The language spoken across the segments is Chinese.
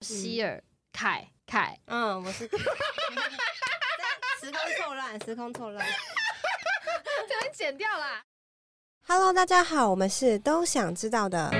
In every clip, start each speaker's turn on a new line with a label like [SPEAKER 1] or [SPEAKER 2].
[SPEAKER 1] 希尔凯凯，
[SPEAKER 2] 嗯，我是凯。时空错乱，时空错乱，
[SPEAKER 1] 这边剪掉啦。
[SPEAKER 2] Hello，大家好，我们是都想知道的。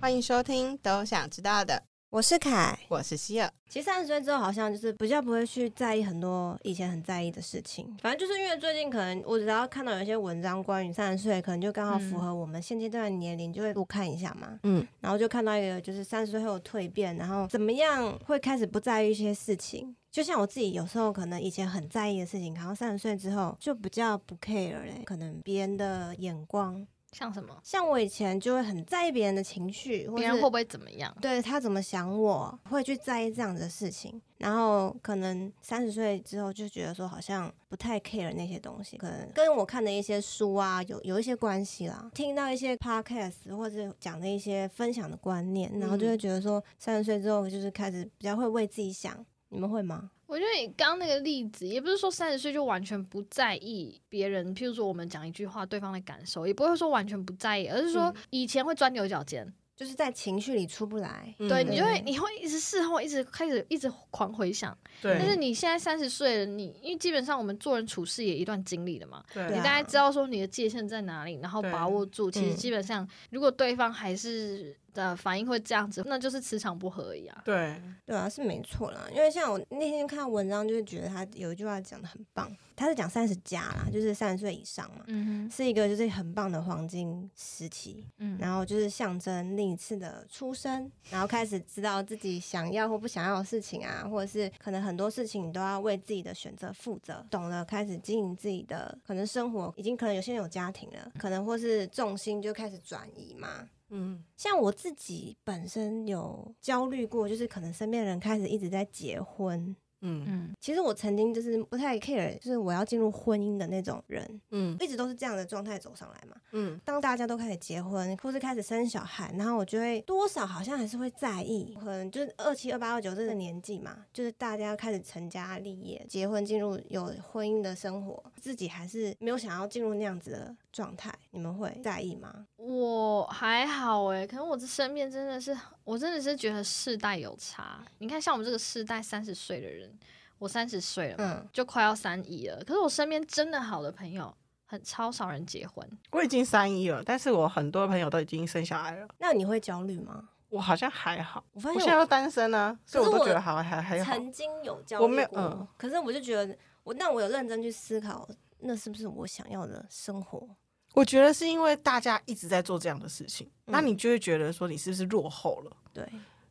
[SPEAKER 3] 欢迎收听都想知道的。
[SPEAKER 2] 我是凯，
[SPEAKER 3] 我是希尔。
[SPEAKER 2] 其实三十岁之后，好像就是比较不会去在意很多以前很在意的事情。反正就是因为最近可能我只要看到有一些文章关于三十岁，可能就刚好符合我们现阶段的年龄，就会多看一下嘛。嗯，然后就看到一个就是三十岁后蜕变，然后怎么样会开始不在意一些事情。就像我自己有时候可能以前很在意的事情，然后三十岁之后就比较不 care 嘞，可能别人的眼光。
[SPEAKER 1] 像什么？
[SPEAKER 2] 像我以前就会很在意别人的情绪，
[SPEAKER 1] 别人会不会怎么样？
[SPEAKER 2] 对，他怎么想我，会去在意这样的事情。然后可能三十岁之后就觉得说，好像不太 care 那些东西，可能跟我看的一些书啊有有一些关系啦。听到一些 podcast 或者讲的一些分享的观念，然后就会觉得说，三十岁之后就是开始比较会为自己想。你们会吗？
[SPEAKER 1] 我觉得你刚刚那个例子，也不是说三十岁就完全不在意别人，譬如说我们讲一句话，对方的感受，也不会说完全不在意，而是说以前会钻牛角尖。
[SPEAKER 2] 就是在情绪里出不来，
[SPEAKER 1] 嗯、对，你就会你会一直事后一直开始一直狂回想，对。但是你现在三十岁了，你因为基本上我们做人处事也一段经历了嘛，对。你大概知道说你的界限在哪里，然后把握住。其实基本上，如果对方还是的反应会这样子，那就是磁场不合而已啊。
[SPEAKER 3] 对，
[SPEAKER 2] 对啊，是没错啦。因为像我那天看文章，就是觉得他有一句话讲的很棒。他是讲三十加啦，就是三十岁以上嘛，嗯哼，是一个就是很棒的黄金时期，嗯，然后就是象征另一次的出生，然后开始知道自己想要或不想要的事情啊，或者是可能很多事情你都要为自己的选择负责，懂了，开始经营自己的可能生活，已经可能有些人有家庭了，可能或是重心就开始转移嘛，嗯，像我自己本身有焦虑过，就是可能身边人开始一直在结婚。嗯。嗯，其实我曾经就是不太 care，就是我要进入婚姻的那种人，嗯，一直都是这样的状态走上来嘛，嗯，当大家都开始结婚或是开始生小孩，然后我就会多少好像还是会在意，可能就是二七二八二九这个年纪嘛，就是大家开始成家立业、结婚，进入有婚姻的生活，自己还是没有想要进入那样子的状态，你们会在意吗？
[SPEAKER 1] 我还好哎，可能我这身边真的是，我真的是觉得世代有差。你看，像我们这个世代三十岁的人。我三十岁了嘛，嗯，就快要三一了。可是我身边真的好的朋友，很超少人结婚。
[SPEAKER 3] 我已经三一了，但是我很多朋友都已经生小孩了。
[SPEAKER 2] 那你会焦虑吗？
[SPEAKER 3] 我好像还好，
[SPEAKER 2] 我发现
[SPEAKER 3] 我，我现在都单身呢，啊，所以我都觉得好还还好。
[SPEAKER 2] 曾经有焦虑过，我没有，嗯，可是我就觉得我，那我有认真去思考，那是不是我想要的生活？
[SPEAKER 3] 我觉得是因为大家一直在做这样的事情，嗯，那你就会觉得说你是不是落后了？
[SPEAKER 2] 对，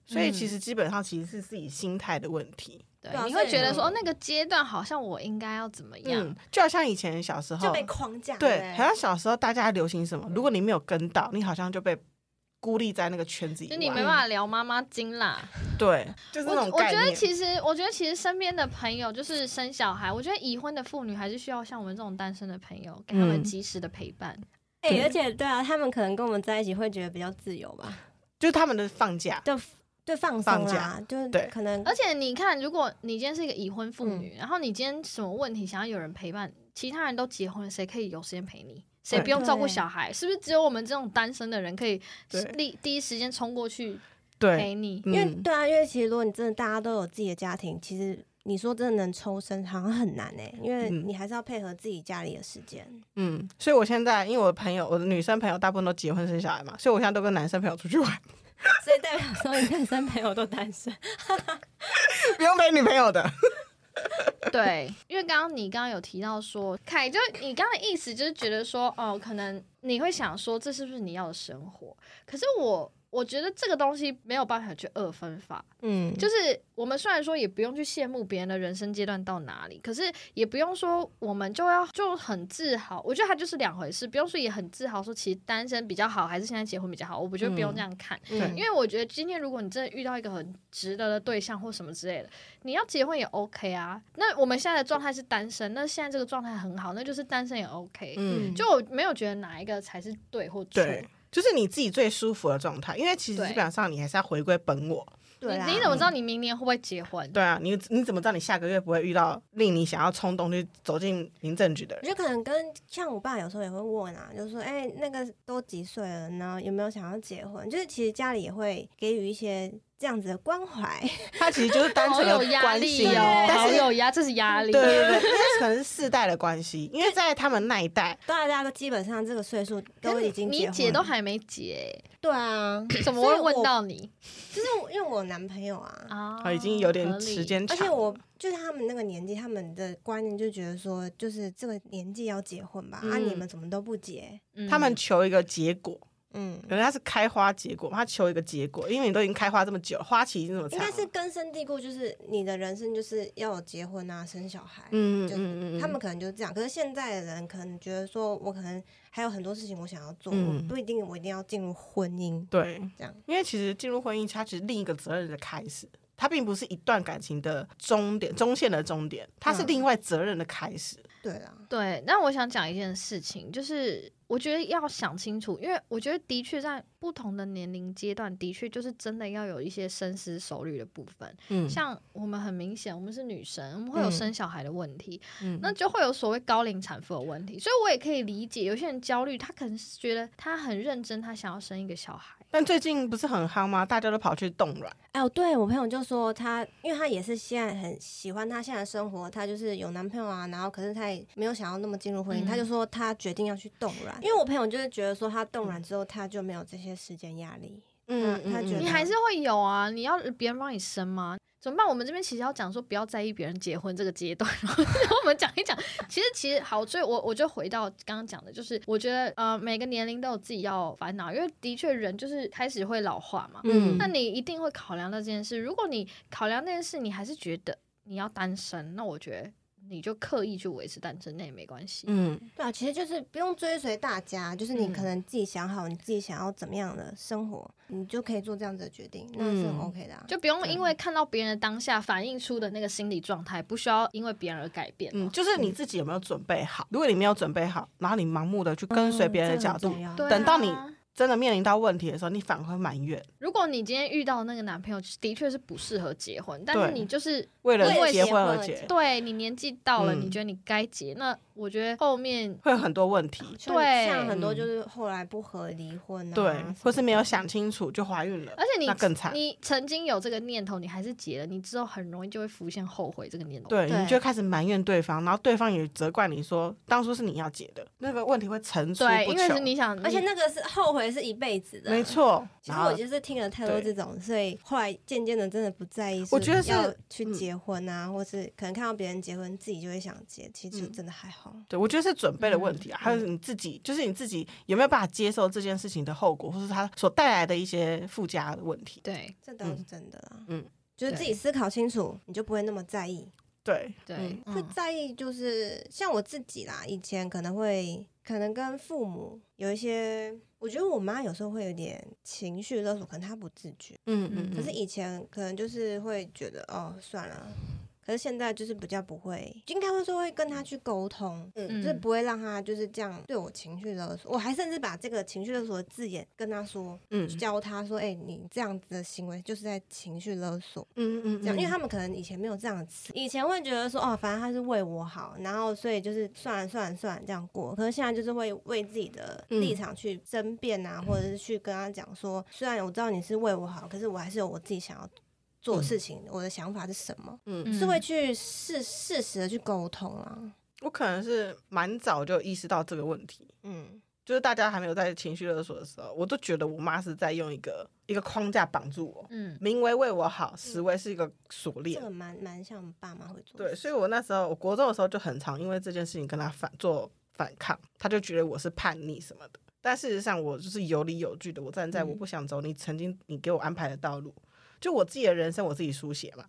[SPEAKER 3] 所以其实基本上其实是自己心态的问题。
[SPEAKER 1] 对，你会觉得说那个阶段好像我应该要怎么样，
[SPEAKER 3] 嗯，就好像以前小时候
[SPEAKER 2] 就被框架，
[SPEAKER 3] 对，好像小时候大家流行什么，如果你没有跟到，你好像就被孤立在那个圈子里，
[SPEAKER 1] 就你没办法聊妈妈经啦。
[SPEAKER 3] 对，就是那种
[SPEAKER 1] 我。我觉得其实，我觉得其实身边的朋友就是生小孩，我觉得已婚的妇女还是需要像我们这种单身的朋友，给他们及时的陪伴。
[SPEAKER 2] 哎、嗯欸，而且对啊，他们可能跟我们在一起会觉得比较自由吧，
[SPEAKER 3] 就是他们的放假
[SPEAKER 2] 就。对，放松啦，就对，可能。
[SPEAKER 1] 而且你看，如果你今天是一个已婚妇女，嗯，然后你今天什么问题想要有人陪伴，其他人都结婚了，谁可以有时间陪你？谁不用照顾小孩？是不是只有我们这种单身的人可以立第一时间冲过去陪你？
[SPEAKER 2] 因为对啊，因为其实如果你真的大家都有自己的家庭，其实你说真的能抽身好像很难哎，因为你还是要配合自己家里的时间。
[SPEAKER 3] 嗯，所以我现在因为我的朋友，我的女生朋友大部分都结婚生小孩嘛，所以我现在都跟男生朋友出去玩。
[SPEAKER 2] 所以代表说，你男生朋友都单身，
[SPEAKER 3] 不用陪女朋友的。
[SPEAKER 1] 对，因为刚刚你刚刚有提到说，凯，就你刚刚的意思就是觉得说，哦，可能你会想说，这是不是你要的生活？可是我。我觉得这个东西没有办法去二分法，嗯，就是我们虽然说也不用去羡慕别人的人生阶段到哪里，可是也不用说我们就要就很自豪。我觉得它就是两回事，不用说也很自豪说其实单身比较好，还是现在结婚比较好。我不觉得不用这样看，嗯，因为我觉得今天如果你真的遇到一个很值得的对象或什么之类的，你要结婚也 OK 啊。那我们现在的状态是单身，那现在这个状态很好，那就是单身也 OK。嗯，就我没有觉得哪一个才是对或错。
[SPEAKER 3] 就是你自己最舒服的状态，因为其实基本上你还是要回归本我，
[SPEAKER 2] 对啊，
[SPEAKER 1] 你怎么知道你明年会不会结婚？
[SPEAKER 3] 对啊，你你怎么知道你下个月不会遇到令你想要冲动去走进民政局的人？
[SPEAKER 2] 就可能跟像我爸有时候也会问啊，就是说，哎、欸，那个都几岁了呢？有没有想要结婚？就是其实家里也会给予一些。这样子的关怀，
[SPEAKER 3] 他其实就是单纯的关系哦，
[SPEAKER 1] 好有压，这是压力。
[SPEAKER 3] 对对对，可能是世代的关系，因为在他们那一代，
[SPEAKER 2] 大家都基本上这个岁数都已经，
[SPEAKER 1] 你姐都还没结，
[SPEAKER 2] 对啊，
[SPEAKER 1] 怎么会问到你？
[SPEAKER 2] 就是因为我男朋友啊，
[SPEAKER 3] 啊，已经有点时间长，
[SPEAKER 2] 而且我就是他们那个年纪，他们的观念就觉得说，就是这个年纪要结婚吧，啊，你们怎么都不结？
[SPEAKER 3] 他们求一个结果。
[SPEAKER 2] 嗯，
[SPEAKER 3] 可能他是开花结果，他求一个结果，因为你都已经开花这么久，花期已经这么长，
[SPEAKER 2] 应该是根深蒂固，就是你的人生就是要有结婚啊，生小孩，
[SPEAKER 3] 嗯
[SPEAKER 2] 就
[SPEAKER 3] 嗯嗯，
[SPEAKER 2] 他们可能就是这样。可是现在的人可能觉得说，我可能还有很多事情我想要做，嗯、我不一定我一定要进入婚姻，
[SPEAKER 3] 对，
[SPEAKER 2] 这样。
[SPEAKER 3] 因为其实进入婚姻，它其实另一个责任的开始，它并不是一段感情的终点，中线的终点，它是另外责任的开始。嗯、
[SPEAKER 2] 对啊，
[SPEAKER 1] 对。那我想讲一件事情，就是。我觉得要想清楚，因为我觉得的确在不同的年龄阶段，的确就是真的要有一些深思熟虑的部分。嗯，像我们很明显，我们是女生，我们会有生小孩的问题，嗯，那就会有所谓高龄产妇的问题。所以我也可以理解有些人焦虑，他可能是觉得他很认真，他想要生一个小孩。
[SPEAKER 3] 但最近不是很夯吗？大家都跑去冻卵。
[SPEAKER 2] 哎，对我朋友就说他，因为他也是现在很喜欢他现在的生活，他就是有男朋友啊，然后可是他也没有想要那么进入婚姻，嗯、他就说他决定要去冻卵。因为我朋友就是觉得说他冻卵之后，他就没有这些时间压力。嗯，他觉得
[SPEAKER 1] 你还是会有啊，你要别人帮你生吗？怎么办？我们这边其实要讲说，不要在意别人结婚这个阶段，然 后我们讲一讲。其实，其实好，所以我我就回到刚刚讲的，就是我觉得呃，每个年龄都有自己要烦恼，因为的确人就是开始会老化嘛。嗯，那你一定会考量到这件事。如果你考量那件事，你还是觉得你要单身，那我觉得。你就刻意去维持单身，那也没关系。
[SPEAKER 3] 嗯，
[SPEAKER 2] 对啊，其实就是不用追随大家，就是你可能自己想好你自己想要怎么样的生活，嗯、你就可以做这样子的决定，那是很 OK 的、啊。
[SPEAKER 1] 就不用因为看到别人的当下反映出的那个心理状态，不需要因为别人而改变。
[SPEAKER 3] 嗯，就是你自己有没有准备好？如果你没有准备好，然后你盲目的去跟随别人的角度，
[SPEAKER 2] 嗯、
[SPEAKER 3] 等到你。真的面临到问题的时候，你反而会埋怨。
[SPEAKER 1] 如果你今天遇到的那个男朋友的确是不适合结婚，但是你就是
[SPEAKER 3] 为了结婚而结，
[SPEAKER 1] 对，你年纪到了，你觉得你该结，那我觉得后面
[SPEAKER 3] 会有很多问题。
[SPEAKER 2] 对，像很多就是后来不和离婚，
[SPEAKER 3] 啊对，或是没有想清楚就怀孕了，
[SPEAKER 1] 而且你
[SPEAKER 3] 那更惨。
[SPEAKER 1] 你曾经有这个念头，你还是结了，你之后很容易就会浮现后悔这个念头。
[SPEAKER 3] 对，你就开始埋怨对方，然后对方也责怪你说当初是你要结的，那个问题会层出不穷。
[SPEAKER 1] 对，因为是你想，
[SPEAKER 2] 而且那个是后悔是一辈子的。
[SPEAKER 3] 没错，
[SPEAKER 2] 其实我就是听了太多这种，所以后来渐渐的真的不在意。
[SPEAKER 3] 我觉得
[SPEAKER 2] 要去结婚啊，或是可能看到别人结婚，自己就会想结。其实真的还好。
[SPEAKER 3] 对，我觉得是准备的问题啊，还有你自己，就是你自己有没有办法接受这件事情的后果，或是它所带来的一些附加的问题。
[SPEAKER 1] 对，
[SPEAKER 2] 这倒是真的啦。
[SPEAKER 3] 嗯，
[SPEAKER 2] 就是自己思考清楚，你就不会那么在意。
[SPEAKER 3] 对
[SPEAKER 1] 对，
[SPEAKER 2] 会在意就是像我自己啦，以前可能会可能跟父母有一些。我觉得我妈有时候会有点情绪勒索，可能她不自觉。
[SPEAKER 3] 嗯嗯，嗯。
[SPEAKER 2] 可是以前可能就是会觉得，哦，算了。可是现在就是比较不会，应该会说会跟他去沟通，嗯，就是不会让他就是这样对我情绪勒索。我还甚至把这个情绪勒索的字眼跟他说，嗯，教他说，哎、欸，你这样子的行为就是在情绪勒索，嗯嗯，这样，因为他们可能以前没有这样的词，以前会觉得说，哦，反正他是为我好，然后所以就是算了算了算了这样过。可是现在就是会为自己的立场去争辩啊，或者是去跟他讲说，虽然我知道你是为我好，可是我还是有我自己想要。做事情，嗯、我的想法是什么？嗯，是会去事事实的去沟通啊。
[SPEAKER 3] 我可能是蛮早就意识到这个问题。嗯，就是大家还没有在情绪勒索的时候，我都觉得我妈是在用一个一个框架绑住我。嗯，名为为我好，实为是一个锁链。
[SPEAKER 2] 这个蛮蛮像爸妈会做。
[SPEAKER 3] 对，所以我那时候我国中的时候就很常因为这件事情跟他反做反抗，他就觉得我是叛逆什么的。但事实上，我就是有理有据的，我站在我不想走你曾经你给我安排的道路。就我自己的人生，我自己书写嘛。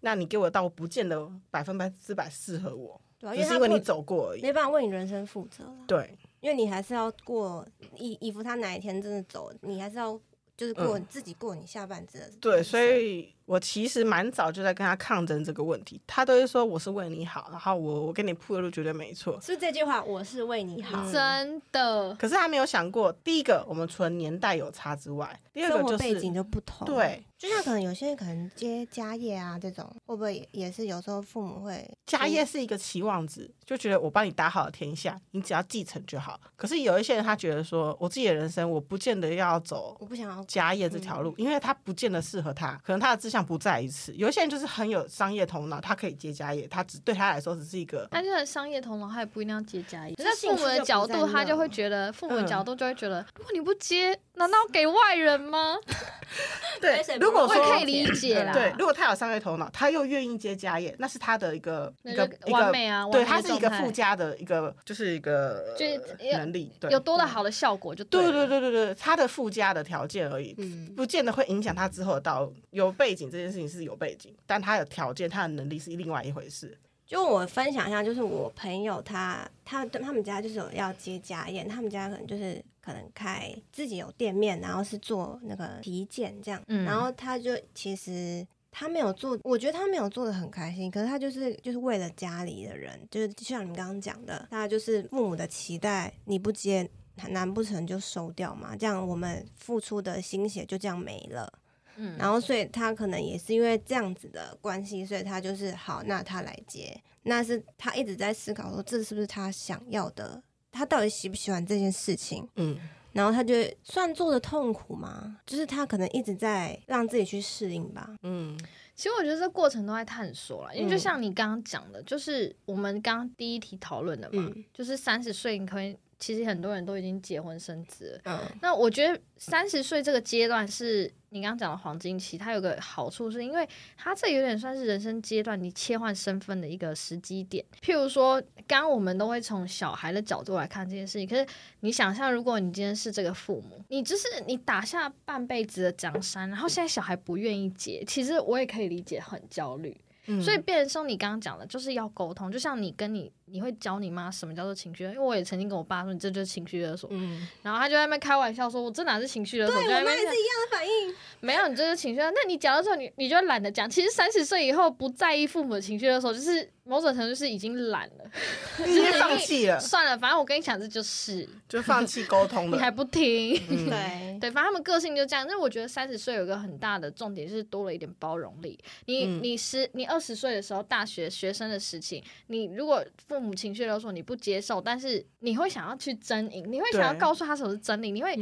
[SPEAKER 3] 那你给我的道路，不见得百分之百适合我，
[SPEAKER 2] 对啊，
[SPEAKER 3] 只是因为你走过而已，
[SPEAKER 2] 没办法为你人生负责。
[SPEAKER 3] 对，
[SPEAKER 2] 因为你还是要过，以以服他哪一天真的走，你还是要就是过、嗯、自己过你下半生。
[SPEAKER 3] 对，所以我其实蛮早就在跟他抗争这个问题，他都是说我是为你好，然后我我给你铺的路绝对没错，
[SPEAKER 2] 是这句话，我是为你好，
[SPEAKER 1] 嗯、真的。
[SPEAKER 3] 可是他没有想过，第一个我们除了年代有差之外，第二个就是
[SPEAKER 2] 背景就不同，
[SPEAKER 3] 对。
[SPEAKER 2] 就像可能有些人可能接家业啊，这种会不会也是有时候父母会
[SPEAKER 3] 家业是一个期望值，就觉得我帮你打好了天下，你只要继承就好。可是有一些人他觉得说，我自己的人生我不见得要走，
[SPEAKER 2] 我不想要
[SPEAKER 3] 家业这条路，因为他不见得适合他，可能他的志向不在一次。有一些人就是很有商业头脑，他可以接家业，他只对他来说只是一个。
[SPEAKER 1] 他就很商业头脑，他也不一定要接家业。在父母的角度，他就会觉得，父母的角度就会觉得，如果你不接，难道给外人吗？
[SPEAKER 3] 对，如果说
[SPEAKER 1] 可以理解啦。
[SPEAKER 3] 对，如果他有商业头脑，他又愿意接家业，那是他的一个一个
[SPEAKER 1] 完美啊，
[SPEAKER 3] 对，他是一个附加的一个，就是一个就是能力，对，
[SPEAKER 1] 有多的好的效果就对。
[SPEAKER 3] 对对对对对，他的附加的条件而已，嗯不见得会影响他之后的道路。有背景这件事情是有背景，但他的条件、他的能力是另外一回事。
[SPEAKER 2] 就我分享一下，就是我朋友他他他们家就是有要接家宴，他们家可能就是。可能开自己有店面，然后是做那个体检这样，嗯、然后他就其实他没有做，我觉得他没有做的很开心，可是他就是就是为了家里的人，就是就像你们刚刚讲的，大家就是父母的期待，你不接，难不成就收掉嘛？这样我们付出的心血就这样没了，嗯，然后所以他可能也是因为这样子的关系，所以他就是好，那他来接，那是他一直在思考说，这是不是他想要的。他到底喜不喜欢这件事情？嗯，然后他就算做的痛苦吗？就是他可能一直在让自己去适应吧。
[SPEAKER 1] 嗯，其实我觉得这过程都在探索了，因为就像你刚刚讲的，就是我们刚刚第一题讨论的嘛，嗯、就是三十岁你可以。其实很多人都已经结婚生子了。嗯，那我觉得三十岁这个阶段是你刚刚讲的黄金期，它有个好处是因为它这有点算是人生阶段你切换身份的一个时机点。譬如说，刚刚我们都会从小孩的角度来看这件事情，可是你想象，如果你今天是这个父母，你就是你打下半辈子的江山，然后现在小孩不愿意结，其实我也可以理解很焦虑。嗯，所以变成说你刚刚讲的，就是要沟通，就像你跟你。你会教你妈什么叫做情绪？因为我也曾经跟我爸说，你这就是情绪勒索。嗯，然后他就在那边开玩笑说：“我这哪是情绪勒索？”
[SPEAKER 2] 对，我妈也是一样的反应。
[SPEAKER 1] 没有，你这是情绪勒索。那你讲的时候，你你就懒得讲。其实三十岁以后不在意父母的情绪勒索，就是某种程度是已经懒了，
[SPEAKER 3] 已经放弃了。
[SPEAKER 1] 算了，反正我跟你讲，这就是
[SPEAKER 3] 就放弃沟通了。
[SPEAKER 1] 你还不听？
[SPEAKER 2] 嗯、对
[SPEAKER 1] 对，反正他们个性就这样。但是我觉得三十岁有一个很大的重点，就是多了一点包容力。你、嗯、你十你二十岁的时候，大学学生的事情，你如果父母情绪勒索你。不接受，但是你会想要去争赢，你会想要告诉他什么是真理，你会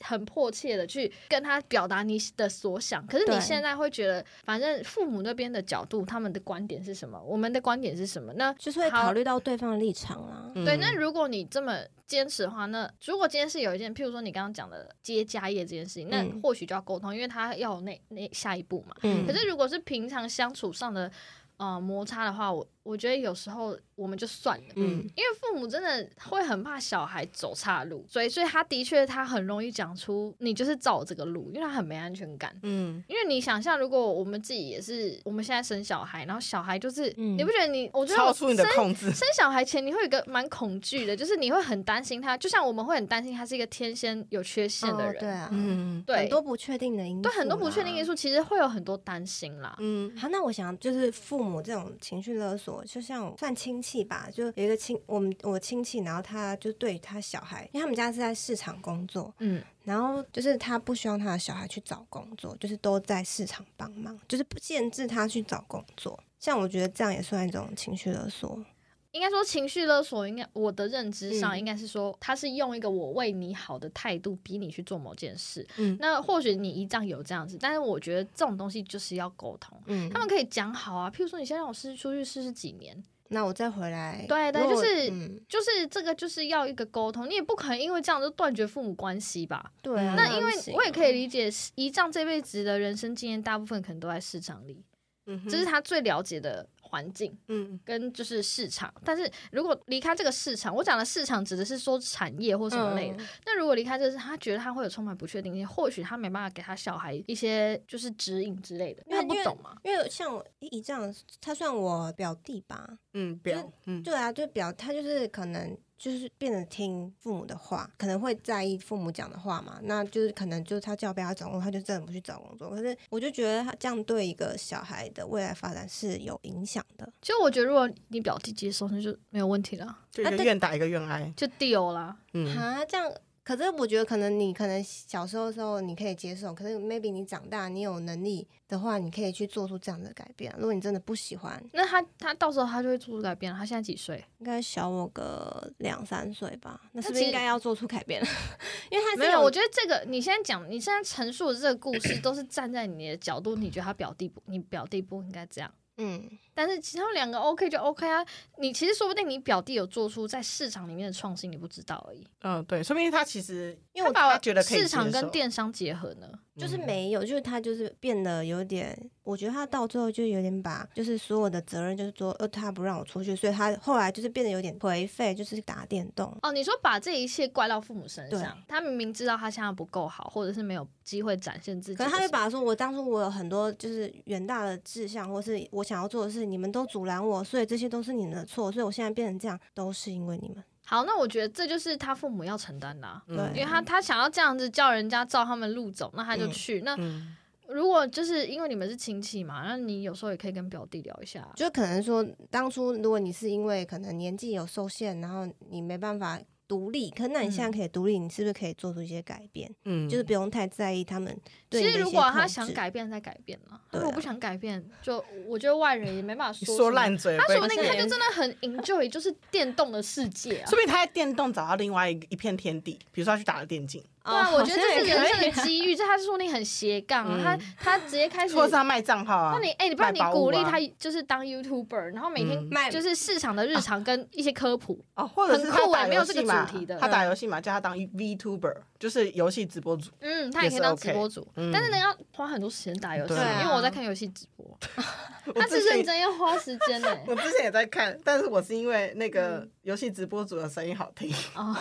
[SPEAKER 1] 很迫切的去跟他表达你的所想。可是你现在会觉得，反正父母那边的角度，他们的观点是什么，我们的观点是什么，那
[SPEAKER 2] 就是会考虑到对方的立场啊。
[SPEAKER 1] 对，那如果你这么坚持的话，那如果今天是有一件，譬如说你刚刚讲的接家业这件事情，那或许就要沟通，因为他要有那那下一步嘛。嗯。可是如果是平常相处上的呃摩擦的话，我我觉得有时候。我们就算了，嗯，因为父母真的会很怕小孩走岔路，所以，所以他的确他很容易讲出你就是照这个路，因为他很没安全感，嗯，因为你想象如果我们自己也是，我们现在生小孩，然后小孩就是，嗯、你不觉得你，我觉得我
[SPEAKER 3] 超出你的控制，
[SPEAKER 1] 生小孩前你会有一个蛮恐惧的，就是你会很担心他，就像我们会很担心他是一个天生有缺陷的人，哦、
[SPEAKER 2] 对啊，
[SPEAKER 1] 嗯，对，
[SPEAKER 2] 很多不确定的因素，
[SPEAKER 1] 对，很多不确定因素，其实会有很多担心啦，
[SPEAKER 2] 嗯，好，那我想就是父母这种情绪勒索，就像算亲戚吧，就有。一个亲，我们我亲戚，然后他就对他小孩，因为他们家是在市场工作，嗯，然后就是他不希望他的小孩去找工作，就是都在市场帮忙，就是不限制他去找工作。像我觉得这样也算一种情绪勒索。
[SPEAKER 1] 应该说情绪勒索，应该我的认知上应该是说，他是用一个我为你好的态度逼你去做某件事。嗯，那或许你一仗有这样子，但是我觉得这种东西就是要沟通。嗯，他们可以讲好啊，譬如说你先让我试出去试试几年。
[SPEAKER 2] 那我再回来，
[SPEAKER 1] 对对，就是、嗯、就是这个，就是要一个沟通，你也不可能因为这样就断绝父母关系吧？
[SPEAKER 2] 对啊，
[SPEAKER 1] 那因为我也可以理解，姨丈这辈子的人生经验，大部分可能都在市场里，嗯，这是他最了解的。环境，嗯，跟就是市场，但是如果离开这个市场，我讲的市场指的是说产业或什么类的。嗯、那如果离开这个，他觉得他会有充满不确定性，或许他没办法给他小孩一些就是指引之类的，因为他不懂嘛。
[SPEAKER 2] 因为像我姨丈，他算我表弟吧，
[SPEAKER 3] 嗯，表，嗯，
[SPEAKER 2] 对啊，就表他就是可能就是变得听父母的话，可能会在意父母讲的话嘛。那就是可能就是他叫不要找工作，他就真的不去找工作。可是我就觉得他这样对一个小孩的未来发展是有影响的。
[SPEAKER 1] 其实我觉得，如果你表弟接受，那就没有问题了。
[SPEAKER 3] 就一个愿打一个愿挨，
[SPEAKER 1] 就 deal 啦。
[SPEAKER 2] 嗯，啊，这样。可是我觉得，可能你可能小时候的时候你可以接受，可是 maybe 你长大你有能力的话，你可以去做出这样的改变。如果你真的不喜欢，
[SPEAKER 1] 那他他到时候他就会做出改变。他现在几岁？
[SPEAKER 2] 应该小我个两三岁吧。那是不是应该要做出改变了？因为他
[SPEAKER 1] 没有，我觉得这个你现在讲，你现在陈述的这个故事都是站在你的角度，你觉得他表弟不，你表弟不应该这样。嗯。但是其他两个 OK 就 OK 啊，你其实说不定你表弟有做出在市场里面的创新，你不知道而已。
[SPEAKER 3] 嗯，对，说不定他其实
[SPEAKER 1] 因为我把觉得市场跟电商结合呢，
[SPEAKER 2] 就是没有，就是他就是变得有点，我觉得他到最后就有点把就是所有的责任就是说，呃，他不让我出去，所以他后来就是变得有点颓废，就是打电动。
[SPEAKER 1] 哦，你说把这一切怪到父母身上，他明明知道他现在不够好，或者是没有机会展现自己，
[SPEAKER 2] 可是他就把说，我当初我有很多就是远大的志向，或是我想要做的事。你们都阻拦我，所以这些都是你们的错，所以我现在变成这样，都是因为你们。
[SPEAKER 1] 好，那我觉得这就是他父母要承担的啊，对，因为他他想要这样子叫人家照他们路走，那他就去。那如果就是因为你们是亲戚嘛，那你有时候也可以跟表弟聊一下，
[SPEAKER 2] 就可能说当初如果你是因为可能年纪有受限，然后你没办法。独立，可那你现在可以独立，嗯，你是不是可以做出一些改变？嗯，就是不用太在意他们对。
[SPEAKER 1] 其实如果他想改变，再改变嘛。如果不想改变，就我觉得外人也没办法说
[SPEAKER 3] 说烂嘴。
[SPEAKER 1] 他说那个他就真的很 enjoy，就是电动的世界啊。
[SPEAKER 3] 说不定他在电动找到另外一一片天地，比如说他去打了电竞。
[SPEAKER 1] 对啊，我觉得这是人生的机遇。这他说你很斜杠，啊，他他直接开始，
[SPEAKER 3] 或是他卖账号啊。
[SPEAKER 1] 那你哎，欸，你不然你鼓励他就是当 YouTuber，然后每天卖就是市场的日常跟一些科普
[SPEAKER 3] 哦，或者是他打游戏嘛，他打游戏嘛，叫他当 VTuber，就是游戏直播主。
[SPEAKER 1] 嗯，他也可以当直播主，但是呢要花很多时间打游戏，因为我在看游戏直播。他是认真要花时间的。
[SPEAKER 3] 我之前也在看，但是我是因为那个游戏直播主的声音好听哦。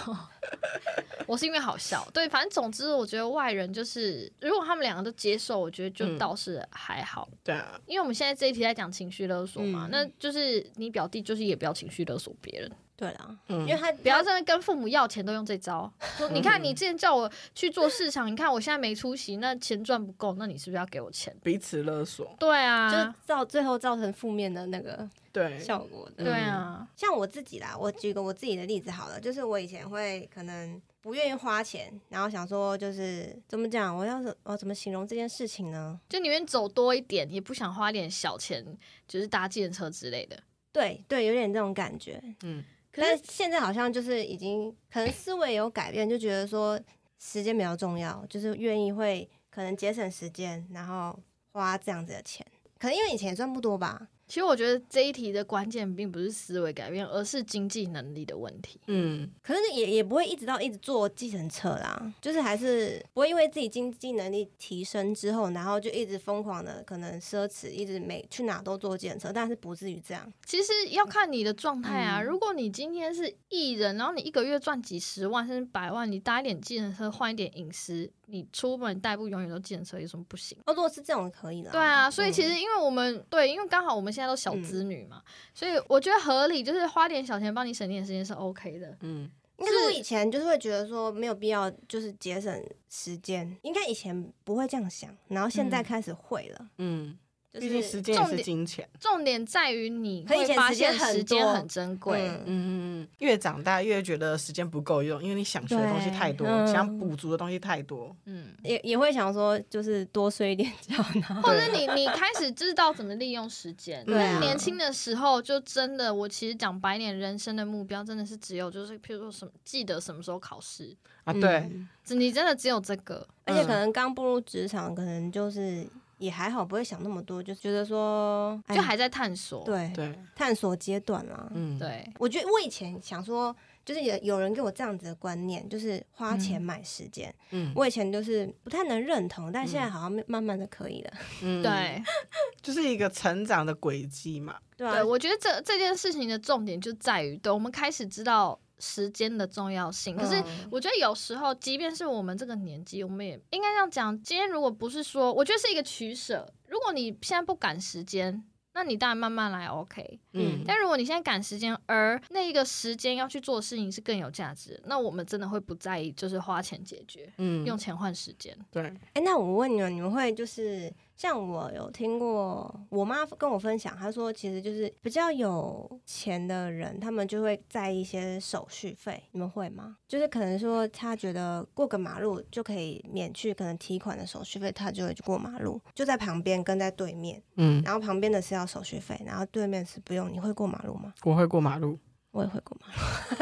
[SPEAKER 1] 我是因为好笑，对，反正总之，我觉得外人就是，如果他们两个都接受，我觉得就倒是还好。
[SPEAKER 3] 对啊，
[SPEAKER 1] 因为我们现在这一题在讲情绪勒索嘛，那就是你表弟就是也不要情绪勒索别人。
[SPEAKER 2] 对啊，
[SPEAKER 1] 因为他不要真的跟父母要钱都用这招。说你看，你之前叫我去做市场，你看我现在没出息，那钱赚不够，那你是不是要给我钱？
[SPEAKER 3] 彼此勒索。
[SPEAKER 1] 对啊，
[SPEAKER 2] 就造最后造成负面的那个对效果的。
[SPEAKER 1] 对啊，
[SPEAKER 2] 像我自己啦，我举个我自己的例子好了，就是我以前会可能。不愿意花钱，然后想说就是怎么讲？我要是我怎么形容这件事情呢？
[SPEAKER 1] 就宁愿走多一点，也不想花点小钱，就是搭计程车之类的。
[SPEAKER 2] 对对，有点这种感觉。嗯，可是现在好像就是已经可能思维有改变，就觉得说时间比较重要，就是愿意会可能节省时间，然后花这样子的钱。可能因为以前也赚不多吧。
[SPEAKER 1] 其实我觉得这一题的关键并不是思维改变，而是经济能力的问题。
[SPEAKER 2] 嗯，可是也也不会一直到一直坐计程车啦，就是还是不会因为自己经济能力提升之后，然后就一直疯狂的可能奢侈，一直每去哪都坐计程车，但是不至于这样。
[SPEAKER 1] 其实要看你的状态啊，嗯，如果你今天是艺人，然后你一个月赚几十万甚至百万，你搭一点计程车换一点隐私。你出门代步永远都计程车，有什么不行？
[SPEAKER 2] 哦，如果是这种可以的。
[SPEAKER 1] 对啊，所以其实因为我们、嗯、对，因为刚好我们现在都小子女嘛、嗯，所以我觉得合理，就是花点小钱帮你省点时间是 OK 的。嗯，
[SPEAKER 2] 应该是我以前就是会觉得说没有必要，就是节省时间，应该以前不会这样想，然后现在开始会了。嗯。嗯
[SPEAKER 3] 毕竟时间也是金钱，
[SPEAKER 1] 重点在于你会发现时间很珍贵。嗯
[SPEAKER 3] 嗯嗯，越长大越觉得时间不够用，因为你想学的东西太多，嗯、想补足的东西太多。
[SPEAKER 2] 嗯，也也会想说，就是多睡一点觉，
[SPEAKER 1] 或者你你开始知道怎么利用时间。对，年轻的时候就真的，我其实讲白点，人生的目标真的是只有就是，譬如说什么记得什么时候考试
[SPEAKER 3] 啊？对，
[SPEAKER 1] 你真的只有这个，
[SPEAKER 2] 而且可能刚步入职场，可能就是。也还好，不会想那么多，就觉得说，
[SPEAKER 1] 就还在探索，
[SPEAKER 2] 对对，探索阶段啦。
[SPEAKER 1] 嗯，对。
[SPEAKER 2] 我觉得我以前想说，就是有有人给我这样子的观念，就是花钱买时间。嗯，我以前就是不太能认同，但现在好像慢慢的可以了。
[SPEAKER 1] 嗯，对，
[SPEAKER 3] 就是一个成长的轨迹嘛。
[SPEAKER 1] 对啊，我觉得这这件事情的重点就在于，对，我们开始知道。时间的重要性，可是我觉得有时候，即便是我们这个年纪，我们也应该这样讲。今天如果不是说，我觉得是一个取舍。如果你现在不赶时间，那你当然慢慢来，OK。嗯，但如果你现在赶时间，而那一个时间要去做事情是更有价值，那我们真的会不在意，就是花钱解决，嗯，用钱换时间。
[SPEAKER 3] 对，
[SPEAKER 2] 哎，那我问你们，你们会就是？像我有听过，我妈跟我分享，她说其实就是比较有钱的人，他们就会在意一些手续费。你们会吗？就是可能说他觉得过个马路就可以免去可能提款的手续费，他就会过马路，就在旁边跟在对面，嗯，然后旁边的是要手续费，然后对面是不用。你会过马路吗？
[SPEAKER 3] 我会过马路，
[SPEAKER 2] 我也会过马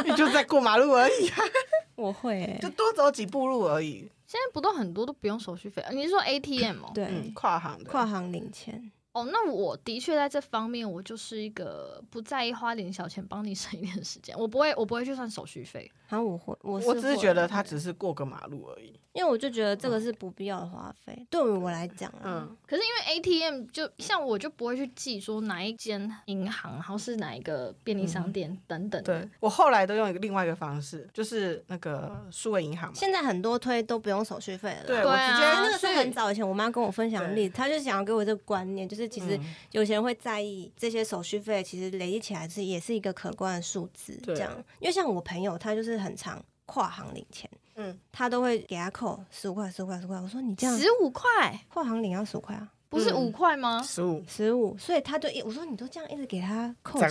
[SPEAKER 2] 路，
[SPEAKER 3] 你就在过马路而已啊。
[SPEAKER 2] 我会、欸，
[SPEAKER 3] 就多走几步路而已。
[SPEAKER 1] 现在不都很多都不用手续费？你是说 ATM 哦？
[SPEAKER 2] 对，
[SPEAKER 3] 嗯、跨行的，
[SPEAKER 2] 跨行领钱。
[SPEAKER 1] 哦，那我的确在这方面，我就是一个不在意花点小钱帮你省一点时间，我不会，我不会去算手续费。
[SPEAKER 2] 好、啊，我会，我
[SPEAKER 3] 我只是觉得他只是过个马路而已。
[SPEAKER 2] 因为我就觉得这个是不必要的花费，嗯、对于我来讲，
[SPEAKER 1] 嗯，可是因为 ATM 就像我就不会去记说哪一间银行，然后是哪一个便利商店等等。
[SPEAKER 3] 对，我后来都用一个另外一个方式，就是那个数位银行。
[SPEAKER 2] 现在很多推都不用手续费了。
[SPEAKER 3] 对，我直接
[SPEAKER 2] 那个是很早以前我妈跟我分享的例子，她就想要给我这个观念，就是其实有些人会在意这些手续费，其实累积起来是也是一个可观的数字。这样，因为像我朋友，他就是很常跨行领钱。嗯，他都会给他扣十五块，十五块，十五块。我说你这样
[SPEAKER 1] 十五块
[SPEAKER 2] 跨行领要十五块啊，
[SPEAKER 1] 不是五块吗？
[SPEAKER 3] 十五，
[SPEAKER 2] 十五。所以他就一我说你都这样一直给他扣钱，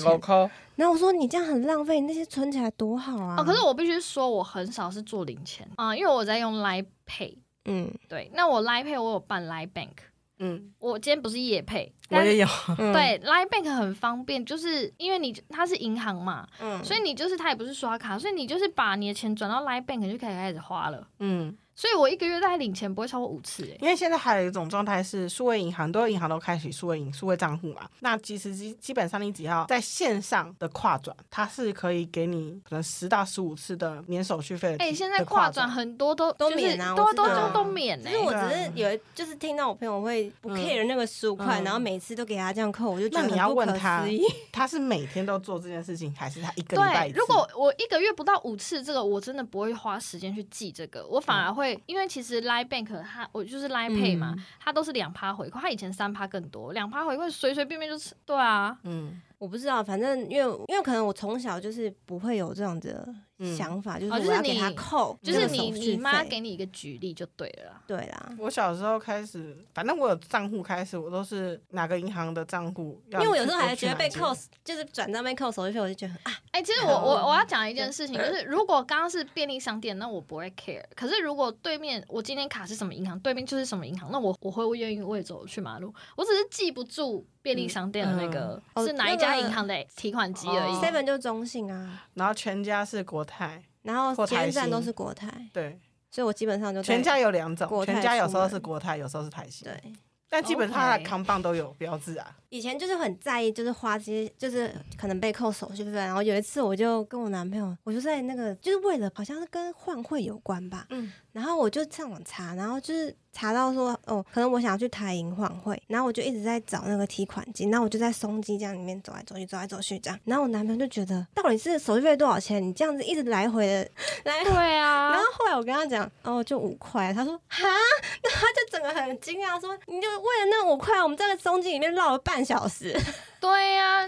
[SPEAKER 2] 然后我说你这样很浪费，那些存起来多好啊。
[SPEAKER 1] 哦，可是我必须说我很少是做零钱啊，因为我在用 Line Pay。嗯，对，那我 Line Pay 我有办 Line Bank。嗯，我今天不是夜配，
[SPEAKER 3] 我也有。
[SPEAKER 1] 对，Line Bank 很方便，就是因为你它是银行嘛，嗯，所以你就是它也不是刷卡，所以你就是把你的钱转到 Line Bank 就可以开始花了，嗯。所以我一个月大概领钱不会超过五次诶，
[SPEAKER 3] 因为现在还有一种状态是数位银行，多个银行都开启数位银数位账户嘛。那其实基基本上你只要在线上的跨转，它是可以给你可能十到十五次的免手续费。
[SPEAKER 1] 哎、欸，现在跨转很多都
[SPEAKER 2] 都免啊，
[SPEAKER 1] 都都都都免呢。
[SPEAKER 2] 其实我只是有就是听到我朋友会不 care 那个十五块，然后每次都给他这样扣，我就觉得
[SPEAKER 3] 那你要问他，他是每天都做这件事情，还是他一个礼拜？
[SPEAKER 1] 对，如果我一个月不到五次，这个我真的不会花时间去记这个，我反而会，嗯、因为其实。Line Bank 它我就是 Line Pay 嘛，嗯、它都是两趴回馈，它以前三趴更多，两趴回馈随随便便就是对啊，嗯，
[SPEAKER 2] 我不知道，反正因为因为可能我从小就是不会有这样的想法，嗯、就是我要给他扣，
[SPEAKER 1] 就是你你妈给你一个举例就对了，
[SPEAKER 2] 对啦。
[SPEAKER 3] 我小时候开始，反正我有账户开始，我都是哪个银行的账户，因
[SPEAKER 2] 为我有时候还觉得被扣，就是转账被扣手续费，我就觉得啊，
[SPEAKER 1] 哎、欸，其实我我我要讲一件事情，就是如果刚刚是便利商店，那我不会 care，可是如果对面我今天卡是什么银行，对面就是什么银行，那我我会愿意为走去马路，我只是记不住。便利商店的那个、嗯、是哪一家银行的提款机而已
[SPEAKER 2] ，seven 就中信啊，
[SPEAKER 3] 然后全家是国泰，
[SPEAKER 2] 然后捷运站都是国泰，
[SPEAKER 3] 对，
[SPEAKER 2] 所以我基本上就
[SPEAKER 3] 全家有两种，全家有时候是国泰，有时候是台新，
[SPEAKER 2] 对，
[SPEAKER 3] 但基本上它的扛棒都有标志啊。
[SPEAKER 2] 以前就是很在意，就是花这些，就是可能被扣手续费。然后有一次，我就跟我男朋友，我就在那个，就是为了好像是跟换汇有关吧。嗯。然后我就上网查，然后就是查到说，哦，可能我想要去台银换汇，然后我就一直在找那个提款机，然后我就在松基这样里面走来走去，走来走去这样。然后我男朋友就觉得，到底是手续费多少钱？你这样子一直来回的来回。
[SPEAKER 1] 对啊。
[SPEAKER 2] 然后后来我跟他讲，哦，就五块。他说，哈？那他就整个很惊讶，说，你就为了那五块，我们在那松基里面绕了半小时，
[SPEAKER 1] 对呀、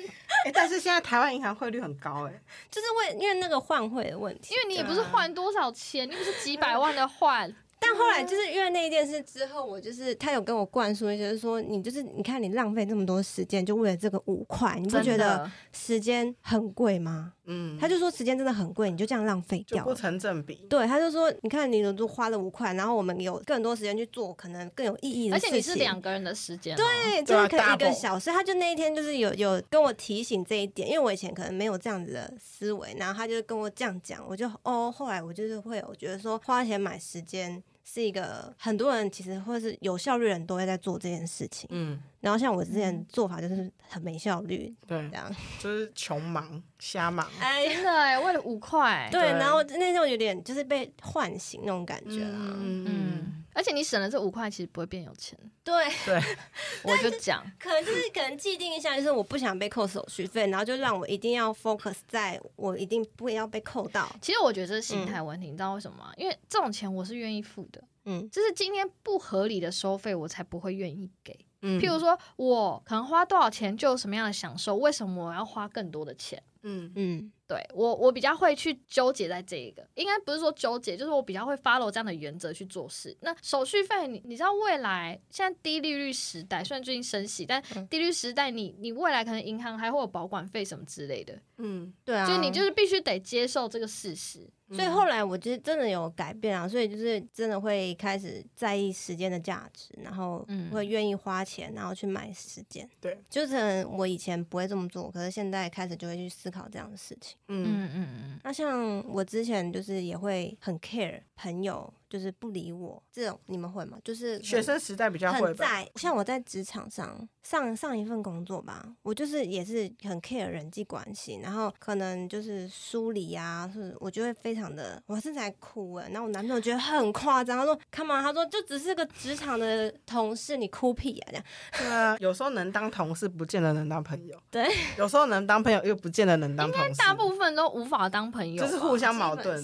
[SPEAKER 3] 是现在台湾银行汇率很高，哎，
[SPEAKER 2] 就是为因为那个换汇的问题，
[SPEAKER 1] 因为你也不是换多少钱，你不是几百万的换。
[SPEAKER 2] 但后来就是因为那一件事之后，我就是他有跟我灌输一些，就是说你就是你看你浪费这么多时间，就为了这个五块，你不觉得时间很贵吗？嗯，他就说时间真的很贵，你就这样浪费掉，
[SPEAKER 3] 不成正比。
[SPEAKER 2] 对，他就说你看你都花了五块，然后我们有更多时间去做可能更有意义的事情，而且你
[SPEAKER 1] 是两个人的时间，
[SPEAKER 2] 对，就是可以一个小时。他就那一天就是有有跟我提醒这一点，因为我以前可能没有这样子的思维，然后他就跟我这样讲，我就哦，后来我就是会我觉得说花钱买时间。是一个很多人其实或者是有效率的人都会在做这件事情，嗯，然后像我之前做法就是很没效率，对，这样。
[SPEAKER 3] 就是穷忙瞎忙，
[SPEAKER 1] 哎，真的哎，为了五块，
[SPEAKER 2] 对，然后那时候有点就是被唤醒那种感觉啦，嗯。嗯
[SPEAKER 1] 而且你省了这五块，其实不会变有钱。
[SPEAKER 2] 对
[SPEAKER 3] 对，
[SPEAKER 1] 我就讲，
[SPEAKER 2] 可能就是可能既定一下，就是我不想被扣手续费，然后就让我一定要 focus 在我一定不会要被扣到。
[SPEAKER 1] 其实我觉得这是心态问题，嗯、你知道为什么吗？因为这种钱我是愿意付的，嗯，就是今天不合理的收费，我才不会愿意给。嗯，譬如说我可能花多少钱就有什么样的享受，为什么我要花更多的钱？
[SPEAKER 3] 嗯
[SPEAKER 1] 嗯。对我，我比较会去纠结在这一个，应该不是说纠结，就是我比较会 follow 这样的原则去做事。那手续费，你你知道未来现在低利率时代，虽然最近升息，但低利率时代你，你你未来可能银行还会有保管费什么之类的。
[SPEAKER 2] 嗯，对啊，
[SPEAKER 1] 就你就是必须得接受这个事实。
[SPEAKER 2] 所以后来我其实真的有改变啊，所以就是真的会开始在意时间的价值，然后会愿意花钱，然后去买时间。
[SPEAKER 3] 对，
[SPEAKER 2] 就是我以前不会这么做，可是现在开始就会去思考这样的事情。
[SPEAKER 1] 嗯嗯嗯嗯。
[SPEAKER 2] 那像我之前就是也会很 care 朋友。就是不理我这种，你们会吗？就是
[SPEAKER 3] 学生时代比较会
[SPEAKER 2] 在，像我在职场上上上一份工作吧，我就是也是很 care 人际关系，然后可能就是疏离啊，是我就会非常的，我甚至还哭哎，然后我男朋友觉得很夸张，他说干嘛？他说就只是个职场的同事，你哭屁啊这样。
[SPEAKER 3] 对啊，有时候能当同事，不见得能当朋友。
[SPEAKER 2] 对，
[SPEAKER 3] 有时候能当朋友，又不见得能当同事。
[SPEAKER 1] 应该大部分都无法当朋友，
[SPEAKER 3] 就是互相矛盾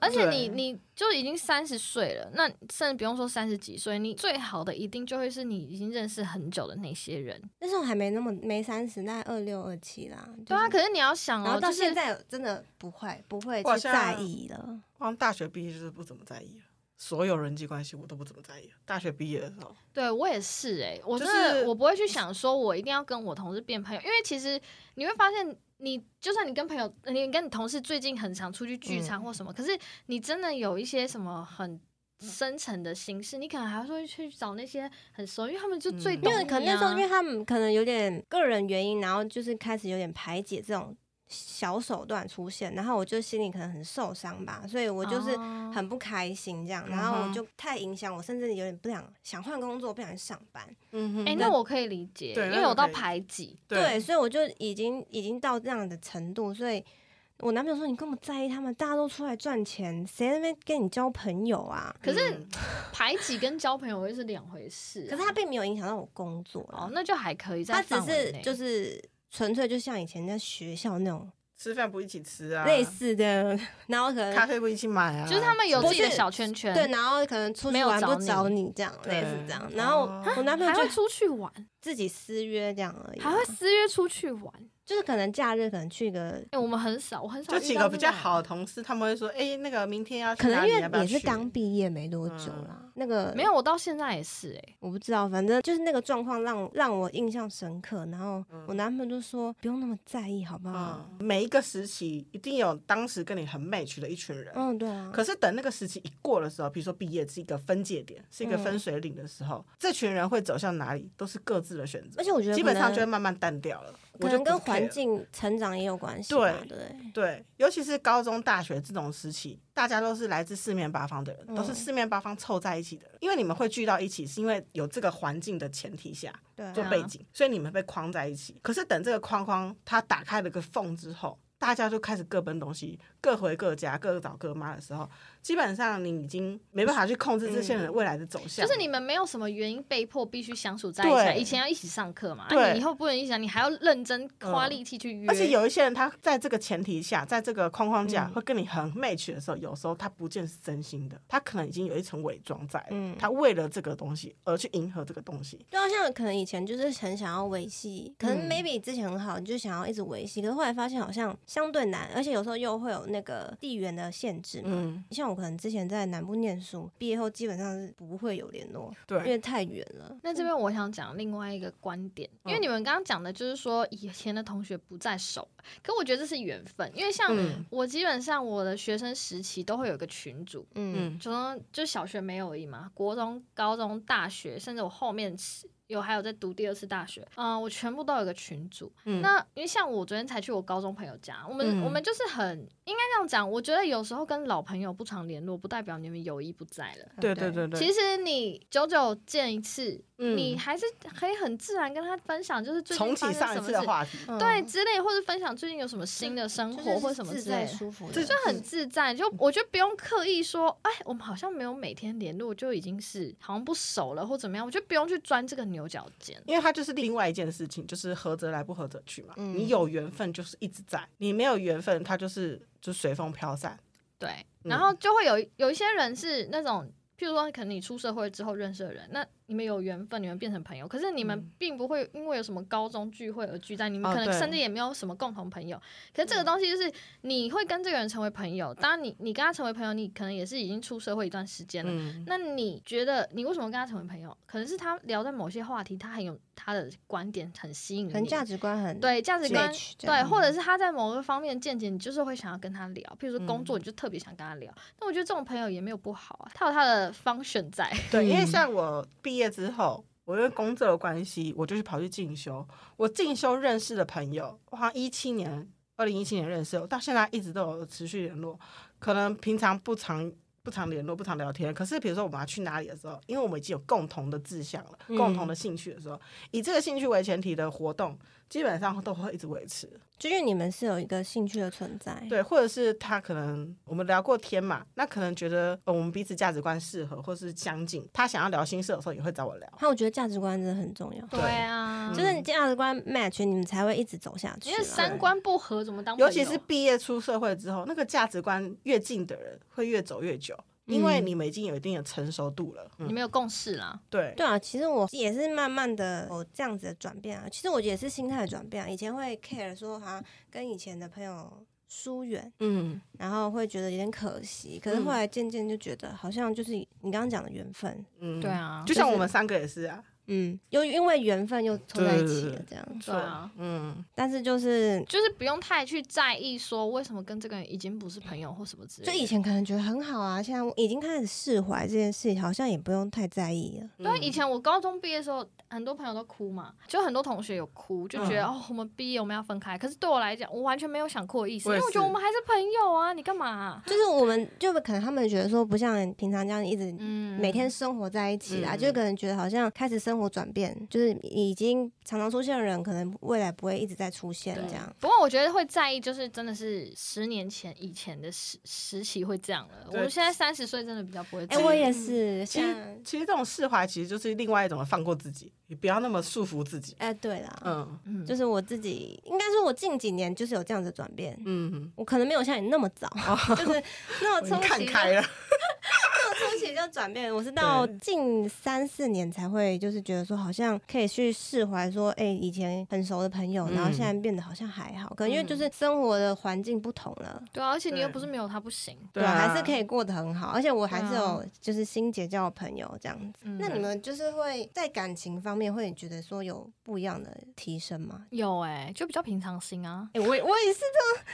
[SPEAKER 1] 而且你你就已经三十岁了，那甚至不用说三十几岁，你最好的一定就会是你已经认识很久的那些人。
[SPEAKER 2] 那时候还没那么没三十，那二六二七啦。
[SPEAKER 1] 对啊，可是你要想哦，
[SPEAKER 2] 然后到现在真的不会不会去在意了。
[SPEAKER 3] 光大学毕业就是不怎么在意了，所有人际关系我都不怎么在意。大学毕业的时候，
[SPEAKER 1] 对我也是哎、欸，我真的我不会去想说我一定要跟我同事变朋友，因为其实你会发现。你就算你跟朋友，你跟你同事最近很常出去聚餐或什么，嗯、可是你真的有一些什么很深层的心事，你可能还会去找那些很熟，因为他们就最懂、啊。因为
[SPEAKER 2] 可能那时候，因为他们可能有点个人原因，然后就是开始有点排解这种。小手段出现，然后我就心里可能很受伤吧，所以我就是很不开心这样，然后我就太影响我，甚至有点不想想换工作，不想上班。
[SPEAKER 1] 嗯哼，哎、欸，那我可以理解，因为我到排挤，
[SPEAKER 2] 对，所以我就已经已经到这样的程度，所以我男朋友说：“你根本在意他们？大家都出来赚钱，谁那边跟你交朋友啊？”
[SPEAKER 1] 可是 排挤跟交朋友又是两回事、啊，
[SPEAKER 2] 可是他并没有影响到我工作
[SPEAKER 1] 哦，那就还可以。
[SPEAKER 2] 他只是就是。纯粹就像以前在学校那种
[SPEAKER 3] 吃饭不一起吃啊，
[SPEAKER 2] 类似的，然后可能
[SPEAKER 3] 咖啡不一起买啊，
[SPEAKER 1] 就是他们有自己的小圈圈，
[SPEAKER 2] 对，然后可能出去玩不找你这样，类似这样，然后我男朋友
[SPEAKER 1] 还会出去玩，
[SPEAKER 2] 自己私约这样而已，
[SPEAKER 1] 还会私约出去玩。
[SPEAKER 2] 就是可能假日可能去一个，
[SPEAKER 1] 哎，我们很少，我很少。
[SPEAKER 3] 就几个比较好的同事，他们会说，哎，那个明天要去。
[SPEAKER 2] 可能因为也是刚毕业没多久啦，那个
[SPEAKER 1] 没有，我到现在也是，哎，
[SPEAKER 2] 我不知道，反正就是那个状况让让我印象深刻。然后我男朋友就说，不用那么在意，好不好？
[SPEAKER 3] 每一个时期一定有当时跟你很 match 的一群人，
[SPEAKER 2] 嗯，对啊。
[SPEAKER 3] 可是等那个时期一过的时候，比如说毕业是一个分界点，是一个分水岭的时候，这群人会走向哪里，都是各自的选择。
[SPEAKER 2] 而且我觉得
[SPEAKER 3] 基本上就会慢慢淡掉了。
[SPEAKER 2] 可能跟环境成长也有关系。对对
[SPEAKER 3] 对，尤其是高中、大学这种时期，大家都是来自四面八方的人，嗯、都是四面八方凑在一起的人。因为你们会聚到一起，是因为有这个环境的前提下做背景，所以你们被框在一起。可是等这个框框它打开了个缝之后，大家就开始各奔东西，各回各家，各找各妈的时候。基本上你已经没办法去控制这些人未来的走向，
[SPEAKER 1] 就是你们没有什么原因被迫必须相处在一起。以前要一起上课嘛，那你以后不能一起，你还要认真花力气去约。
[SPEAKER 3] 而且有一些人，他在这个前提下，在这个框框架会跟你很 match 的时候，有时候他不见是真心的，他可能已经有一层伪装在。嗯，他为了这个东西而去迎合这个东西。
[SPEAKER 2] 就好，像可能以前就是很想要维系，可能 maybe 之前很好，你就想要一直维系，可是后来发现好像相对难，而且有时候又会有那个地缘的限制嘛。嗯，像我可能之前在。南部念书，毕业后基本上是不会有联络，对，因为太远了。
[SPEAKER 1] 那这边我想讲另外一个观点，因为你们刚刚讲的就是说以前的同学不在手，可我觉得这是缘分，因为像我基本上我的学生时期都会有一个群组，嗯，就就小学没有而已嘛，国中、高中、大学，甚至我后面有还有在读第二次大学，嗯、呃，我全部都有个群组。嗯、那因为像我昨天才去我高中朋友家，我们、嗯、我们就是很应该这样讲，我觉得有时候跟老朋友不常联络，不代表你们友谊不在了。
[SPEAKER 3] 对对对对。
[SPEAKER 1] 其实你久久见一次，嗯、你还是可以很自然跟他分享，就是最近发生什么事，重启上一次的话题，对之类，或者分享最近有什么新的生活或什么之类，舒服，这就很自在。就我觉得不用刻意说，哎，我们好像没有每天联络，就已经是好像不熟了或怎么样。我觉得不用去钻这个牛。牛角尖，
[SPEAKER 3] 因为它就是另外一件事情，就是合则来，不合则去嘛。嗯、你有缘分就是一直在，你没有缘分，它就是就随风飘散。
[SPEAKER 1] 对，然后就会有有一些人是那种，譬如说，可能你出社会之后认识的人，那你们有缘分，你们变成朋友，可是你们并不会因为有什么高中聚会而聚在，你们可能甚至也没有什么共同朋友。哦、可是这个东西就是你会跟这个人成为朋友，当然你你跟他成为朋友，你可能也是已经出社会一段时间了。嗯、那你觉得你为什么跟他成为朋友？可能是他聊在某些话题，他很有他的观点，很吸引你，
[SPEAKER 2] 很价值观很
[SPEAKER 1] 对价值观对，或者是他在某个方面见解，你就是会想要跟他聊。譬如说工作，你就特别想跟他聊。那、嗯、我觉得这种朋友也没有不好啊，他有他的 function 在。
[SPEAKER 3] 对，因为像我毕业之后。我因为工作的关系，我就去跑去进修。我进修认识的朋友，我好像一七年，二零一七年认识，我到现在一直都有持续联络。可能平常不常不常联络，不常聊天。可是比如说我们要去哪里的时候，因为我们已经有共同的志向了，共同的兴趣的时候，嗯、以这个兴趣为前提的活动，基本上都会一直维持，
[SPEAKER 2] 就是你们是有一个兴趣的存在，
[SPEAKER 3] 对，或者是他可能我们聊过天嘛，那可能觉得我们彼此价值观适合，或是相近，他想要聊心事的时候也会找我聊。
[SPEAKER 2] 那我觉得价值观真的很重要，
[SPEAKER 1] 对啊，
[SPEAKER 2] 就是你价值观 match，你们才会一直走下去。
[SPEAKER 1] 因为三观不合怎么当？
[SPEAKER 3] 尤其是毕业出社会之后，那个价值观越近的人会越走越久。因为你们已经有一定的成熟度了，
[SPEAKER 1] 嗯、你们有共识了。
[SPEAKER 3] 对
[SPEAKER 2] 对啊，其实我也是慢慢的有这样子的转变啊。其实我也是心态的转变啊。以前会 care 说，好像跟以前的朋友疏远，嗯，然后会觉得有点可惜。可是后来渐渐就觉得，好像就是你刚刚讲的缘分，
[SPEAKER 3] 嗯，
[SPEAKER 1] 对啊，
[SPEAKER 3] 就像我们三个也是啊。
[SPEAKER 2] 嗯，又因为缘分又凑在一起了，这样
[SPEAKER 1] 对啊，
[SPEAKER 2] 嗯，但是就是
[SPEAKER 1] 就是不用太去在意说为什么跟这个人已经不是朋友或什么之类的。
[SPEAKER 2] 就以前可能觉得很好啊，现在已经开始释怀这件事情，好像也不用太在意了。
[SPEAKER 1] 对，嗯、以前我高中毕业的时候，很多朋友都哭嘛，就很多同学有哭，就觉得、嗯、哦，我们毕业我们要分开。可是对我来讲，我完全没有想哭的意思，因为我觉得我们还是朋友啊，你干嘛、啊？
[SPEAKER 2] 就是我们就可能他们觉得说不像平常这样一直每天生活在一起啦，嗯、就可能觉得好像开始生活转变就。是已经常常出现的人，可能未来不会一直在出现这样。
[SPEAKER 1] 不过我觉得会在意，就是真的是十年前以前的时时期会这样了。我们现在三十岁，真的比较不会。哎、
[SPEAKER 2] 欸，我也是。
[SPEAKER 3] 其实其实这种释怀，其实就是另外一种的放过自己，你不要那么束缚自己。
[SPEAKER 2] 哎、欸，对了，嗯，就是我自己，应该说我近几年就是有这样子转变。嗯，我可能没有像你那么早，哦、就是那么 冲
[SPEAKER 3] 看开了。
[SPEAKER 2] 初期就转变，我是到近三四年才会，就是觉得说好像可以去释怀，说哎，以前很熟的朋友，然后现在变得好像还好，可能因为就是生活的环境不同了。
[SPEAKER 1] 对啊，而且你又不是没有他不行，
[SPEAKER 2] 对，还是可以过得很好，而且我还是有就是新结交的朋友这样子。那你们就是会在感情方面会觉得说有不一样的提升吗？
[SPEAKER 1] 有哎，就比较平常心啊。
[SPEAKER 2] 哎，我我也是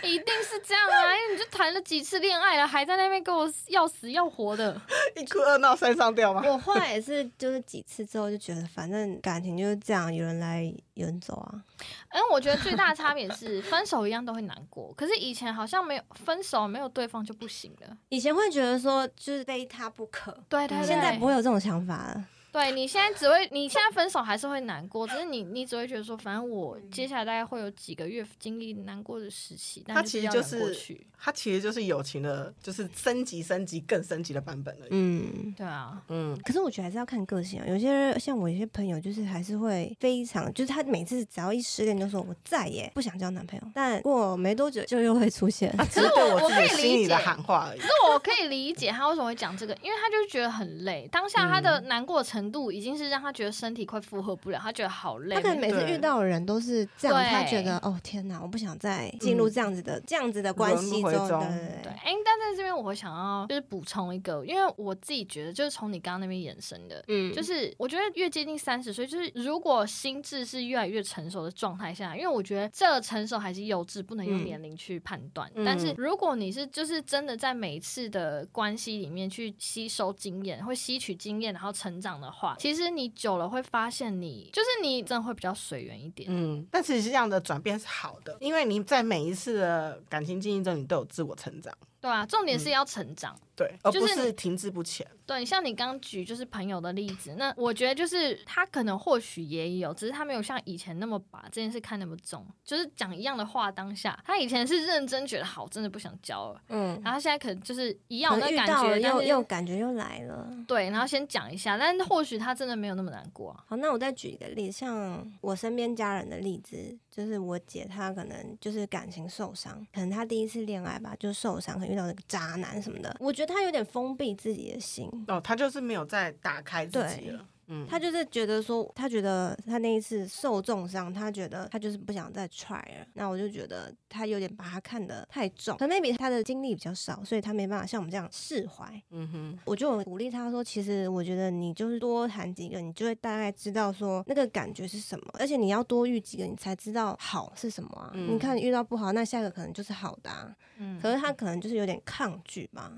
[SPEAKER 2] 这样，
[SPEAKER 1] 一定是这样啊，因为你就谈了几次恋爱了，还在那边跟我要死要活的。
[SPEAKER 3] 一哭二闹三上吊吗？
[SPEAKER 2] 我后来也是，就是几次之后就觉得，反正感情就是这样，有人来有人走啊。
[SPEAKER 1] 哎，我觉得最大的差别是，分手一样都会难过，可是以前好像没有分手，没有对方就不行了。
[SPEAKER 2] 以前会觉得说，就是非他不可。
[SPEAKER 1] 对对对。
[SPEAKER 2] 现在不会有这种想法了。
[SPEAKER 1] 对，你现在只会，你现在分手还是会难过，只是你你只会觉得说，反正我接下来大概会有几个月经历难过的时期，但其实就是，
[SPEAKER 3] 他其实就是友情的，就是升级、升级、更升级的版本了。
[SPEAKER 1] 嗯，对啊，
[SPEAKER 2] 嗯。可是我觉得还是要看个性啊，有些人像我，有些朋友就是还是会非常，就是他每次只要一失恋就说我再也不想交男朋友，但过没多久就又会出现。
[SPEAKER 3] 只是对我自己心里的喊话而已。
[SPEAKER 1] 可是我可以理解他为什么会讲这个，因为他就觉得很累，当下他的难过程度已经是让他觉得身体快负荷不了，他觉得好累。
[SPEAKER 2] 他可能每次遇到的人都是这样，他觉得哦天哪，我不想再进入这样子的、嗯、这样子的关系中。对
[SPEAKER 1] 对，哎，但在这边我会想要就是补充一个，因为我自己觉得就是从你刚刚那边延伸的，嗯，就是我觉得越接近三十岁，就是如果心智是越来越成熟的状态下，因为我觉得这成熟还是幼稚，不能用年龄去判断。嗯、但是如果你是就是真的在每一次的关系里面去吸收经验，会吸取经验，然后成长的话，其实你久了会发现你，你就是你真的会比较随缘一点。
[SPEAKER 3] 嗯，但其实这样的转变是好的，因为你在每一次的感情经历中，你都有自我成长。
[SPEAKER 1] 对啊，重点是要成长。嗯
[SPEAKER 3] 对，而不是停滞不前。
[SPEAKER 1] 对，像你刚举就是朋友的例子，那我觉得就是他可能或许也有，只是他没有像以前那么把这件事看那么重，就是讲一样的话。当下他以前是认真觉得好，真的不想交了，嗯，然后现在可能就是一样的感觉，
[SPEAKER 2] 又又感觉又来了。
[SPEAKER 1] 对，然后先讲一下，但或许他真的没有那么难过啊。
[SPEAKER 2] 好，那我再举一个例子，像我身边家人的例子，就是我姐，她可能就是感情受伤，可能她第一次恋爱吧，就受伤，可能遇到那个渣男什么的，我觉得。她有点封闭自己的心
[SPEAKER 3] 哦，他就是没有再打开自己了。
[SPEAKER 2] 嗯，他就是觉得说，他觉得他那一次受重伤，他觉得他就是不想再 try 了。那我就觉得他有点把他看得太重，可能 maybe 他的经历比较少，所以他没办法像我们这样释怀。嗯哼，我就鼓励他说，其实我觉得你就是多谈几个，你就会大概知道说那个感觉是什么，而且你要多遇几个，你才知道好是什么啊。嗯、你看你遇到不好，那下个可能就是好的啊。嗯，可是他可能就是有点抗拒吧。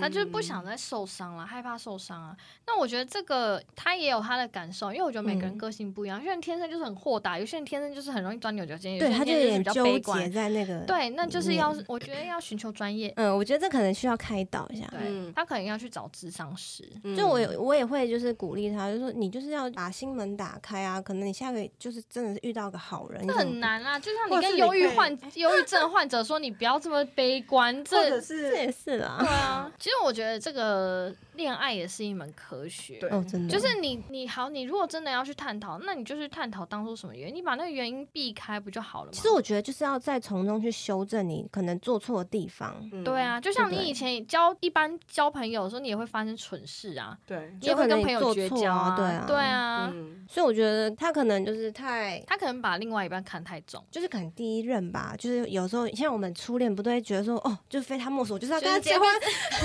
[SPEAKER 1] 他就是不想再受伤了，害怕受伤啊。那我觉得这个他也有他的感受，因为我觉得每个人个性不一样，有些人天生就是很豁达，有些人天生就是很容易钻牛角尖，有些人就是比较悲观在那个。对，那就是要我觉得要寻求专业。
[SPEAKER 2] 嗯，我觉得这可能需要开导一下。
[SPEAKER 1] 对，他可能要去找智商师。
[SPEAKER 2] 就我我也会就是鼓励他，就是说你就是要把心门打开啊。可能你下个就是真的是遇到个好人，
[SPEAKER 1] 这很难啊。就像你跟忧郁患忧郁症患者说，你不要这么悲观，这
[SPEAKER 2] 是这也是啦。
[SPEAKER 1] 对啊，其实我觉得这个。恋爱也是一门科学，
[SPEAKER 2] 对，哦，真的，
[SPEAKER 1] 就是你你好，你如果真的要去探讨，那你就是探讨当初什么原因，你把那个原因避开不就好了吗？
[SPEAKER 2] 其实我觉得就是要再从中去修正你可能做错的地方。
[SPEAKER 1] 嗯、对啊，就像你以前交一般交朋友的时候，你也会发生蠢事啊，
[SPEAKER 3] 对，
[SPEAKER 1] 你也会跟朋友绝交啊，
[SPEAKER 2] 对啊，
[SPEAKER 1] 对啊，
[SPEAKER 2] 嗯、所以我觉得他可能就是太，
[SPEAKER 1] 他可能把另外一半看太重，
[SPEAKER 2] 就是可能第一任吧，就是有时候像我们初恋不都会觉得说，哦，就非他莫属，就是要跟他结婚，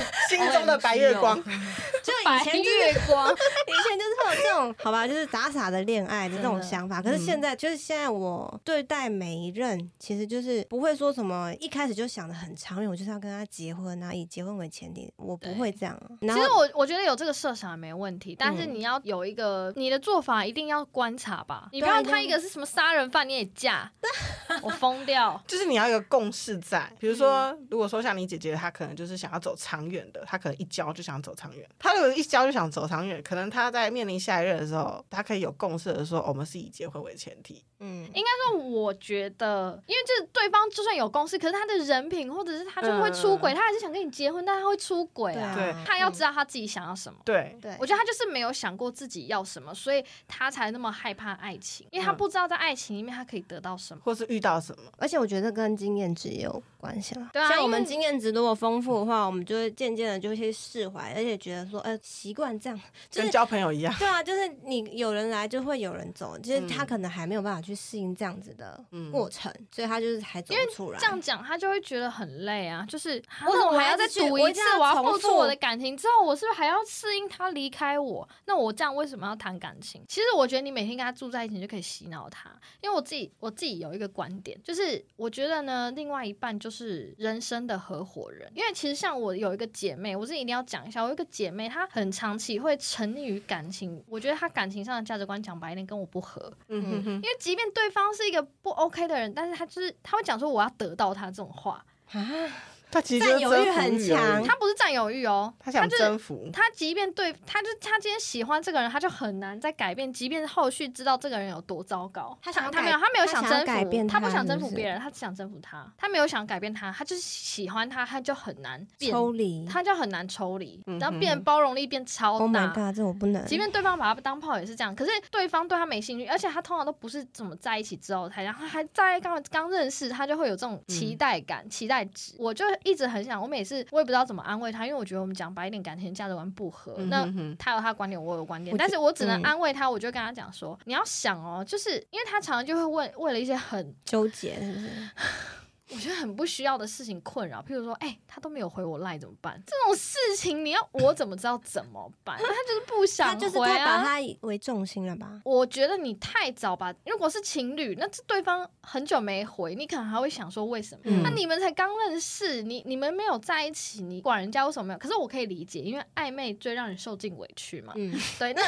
[SPEAKER 3] 心中的白月光，
[SPEAKER 2] 就以。以前月光，以前就是会有这种好吧，就是傻傻的恋爱的这种想法。可是现在，就是现在我对待每一任，其实就是不会说什么一开始就想的很长远，我就是要跟他结婚啊，以结婚为前提，我不会这样。
[SPEAKER 1] 其实我我觉得有这个设想也没问题，但是你要有一个你的做法，一定要观察吧。你不要他一个是什么杀人犯你也嫁，我疯掉。
[SPEAKER 3] 就是你要有个共识在，比如说，如果说像你姐姐，她可能就是想要走长远的，他可能一交就想走长远，他如果一。交就想走长远，可能他在面临下一任的时候，他可以有共识的说，我们是以结婚为前提。
[SPEAKER 1] 嗯，应该说，我觉得，因为就是对方就算有共识，可是他的人品或者是他就会出轨，嗯、他还是想跟你结婚，但他会出轨啊。
[SPEAKER 3] 对，
[SPEAKER 1] 他要知道他自己想要什么。
[SPEAKER 3] 对
[SPEAKER 1] 对，我觉得他就是没有想过自己要什么，所以他才那么害怕爱情，因为他不知道在爱情里面他可以得到什么，
[SPEAKER 3] 或是遇到什么。
[SPEAKER 2] 而且我觉得跟经验值也有关系了。对啊，像我们经验值如果丰富的话，我们就会渐渐的就会释怀，而且觉得说，呃，习惯这样。
[SPEAKER 3] 就是、跟交朋友一样，
[SPEAKER 2] 对啊，就是你有人来就会有人走，就是他可能还没有办法去适应这样子的过程，嗯、所以他就是还走不出来。
[SPEAKER 1] 这样讲他就会觉得很累啊，就是我怎么还要再赌一次？我要付出我的感情之后，我是不是还要适应他离开我？那我这样为什么要谈感情？其实我觉得你每天跟他住在一起你就可以洗脑他，因为我自己我自己有一个观点，就是我觉得呢，另外一半就是人生的合伙人。因为其实像我有一个姐妹，我自己一定要讲一下，我有一个姐妹，她很长期会。沉溺于感情，我觉得她感情上的价值观讲白一点跟我不合。嗯哼哼，因为即便对方是一个不 OK 的人，但是她就是她会讲说我要得到他这种话啊。
[SPEAKER 3] 他其实占有欲很强，
[SPEAKER 1] 他不是占有欲哦，
[SPEAKER 3] 他想征服。
[SPEAKER 1] 他即便对，他就他今天喜欢这个人，他就很难再改变。即便后续知道这个人有多糟糕，他想他没有他没有想征服，他不想征服别人，他只想征服他。他没有想改变他，他就是喜欢他，他就很难
[SPEAKER 2] 抽离，他
[SPEAKER 1] 就很难抽离，然后变包容力变超大。Oh
[SPEAKER 2] my god，这我不能。
[SPEAKER 1] 即便对方把他当炮也是这样，可是对方对他没兴趣，而且他通常都不是怎么在一起之后才，然后还在刚刚认识，他就会有这种期待感、期待值。我就一直很想，我每。次，我也不知道怎么安慰他，因为我觉得我们讲白一点，感情价值观不合。嗯、哼哼，那他有他的观点，我有观点，但是我只能安慰他。我就跟他讲说，嗯、你要想哦，就是因为他常常就会问，为了一些很
[SPEAKER 2] 纠结，是不是？
[SPEAKER 1] 我觉得很不需要的事情困扰，譬如说，哎、欸，他都没有回我赖怎么办？这种事情你要我怎么知道怎么办？他就是不想回啊，他就是太
[SPEAKER 2] 把他为重心了吧？
[SPEAKER 1] 我觉得你太早把，如果是情侣，那这对方很久没回，你可能还会想说为什么？嗯、那你们才刚认识，你你们没有在一起，你管人家为什么没有？可是我可以理解，因为暧昧最让人受尽委屈嘛。嗯，对。那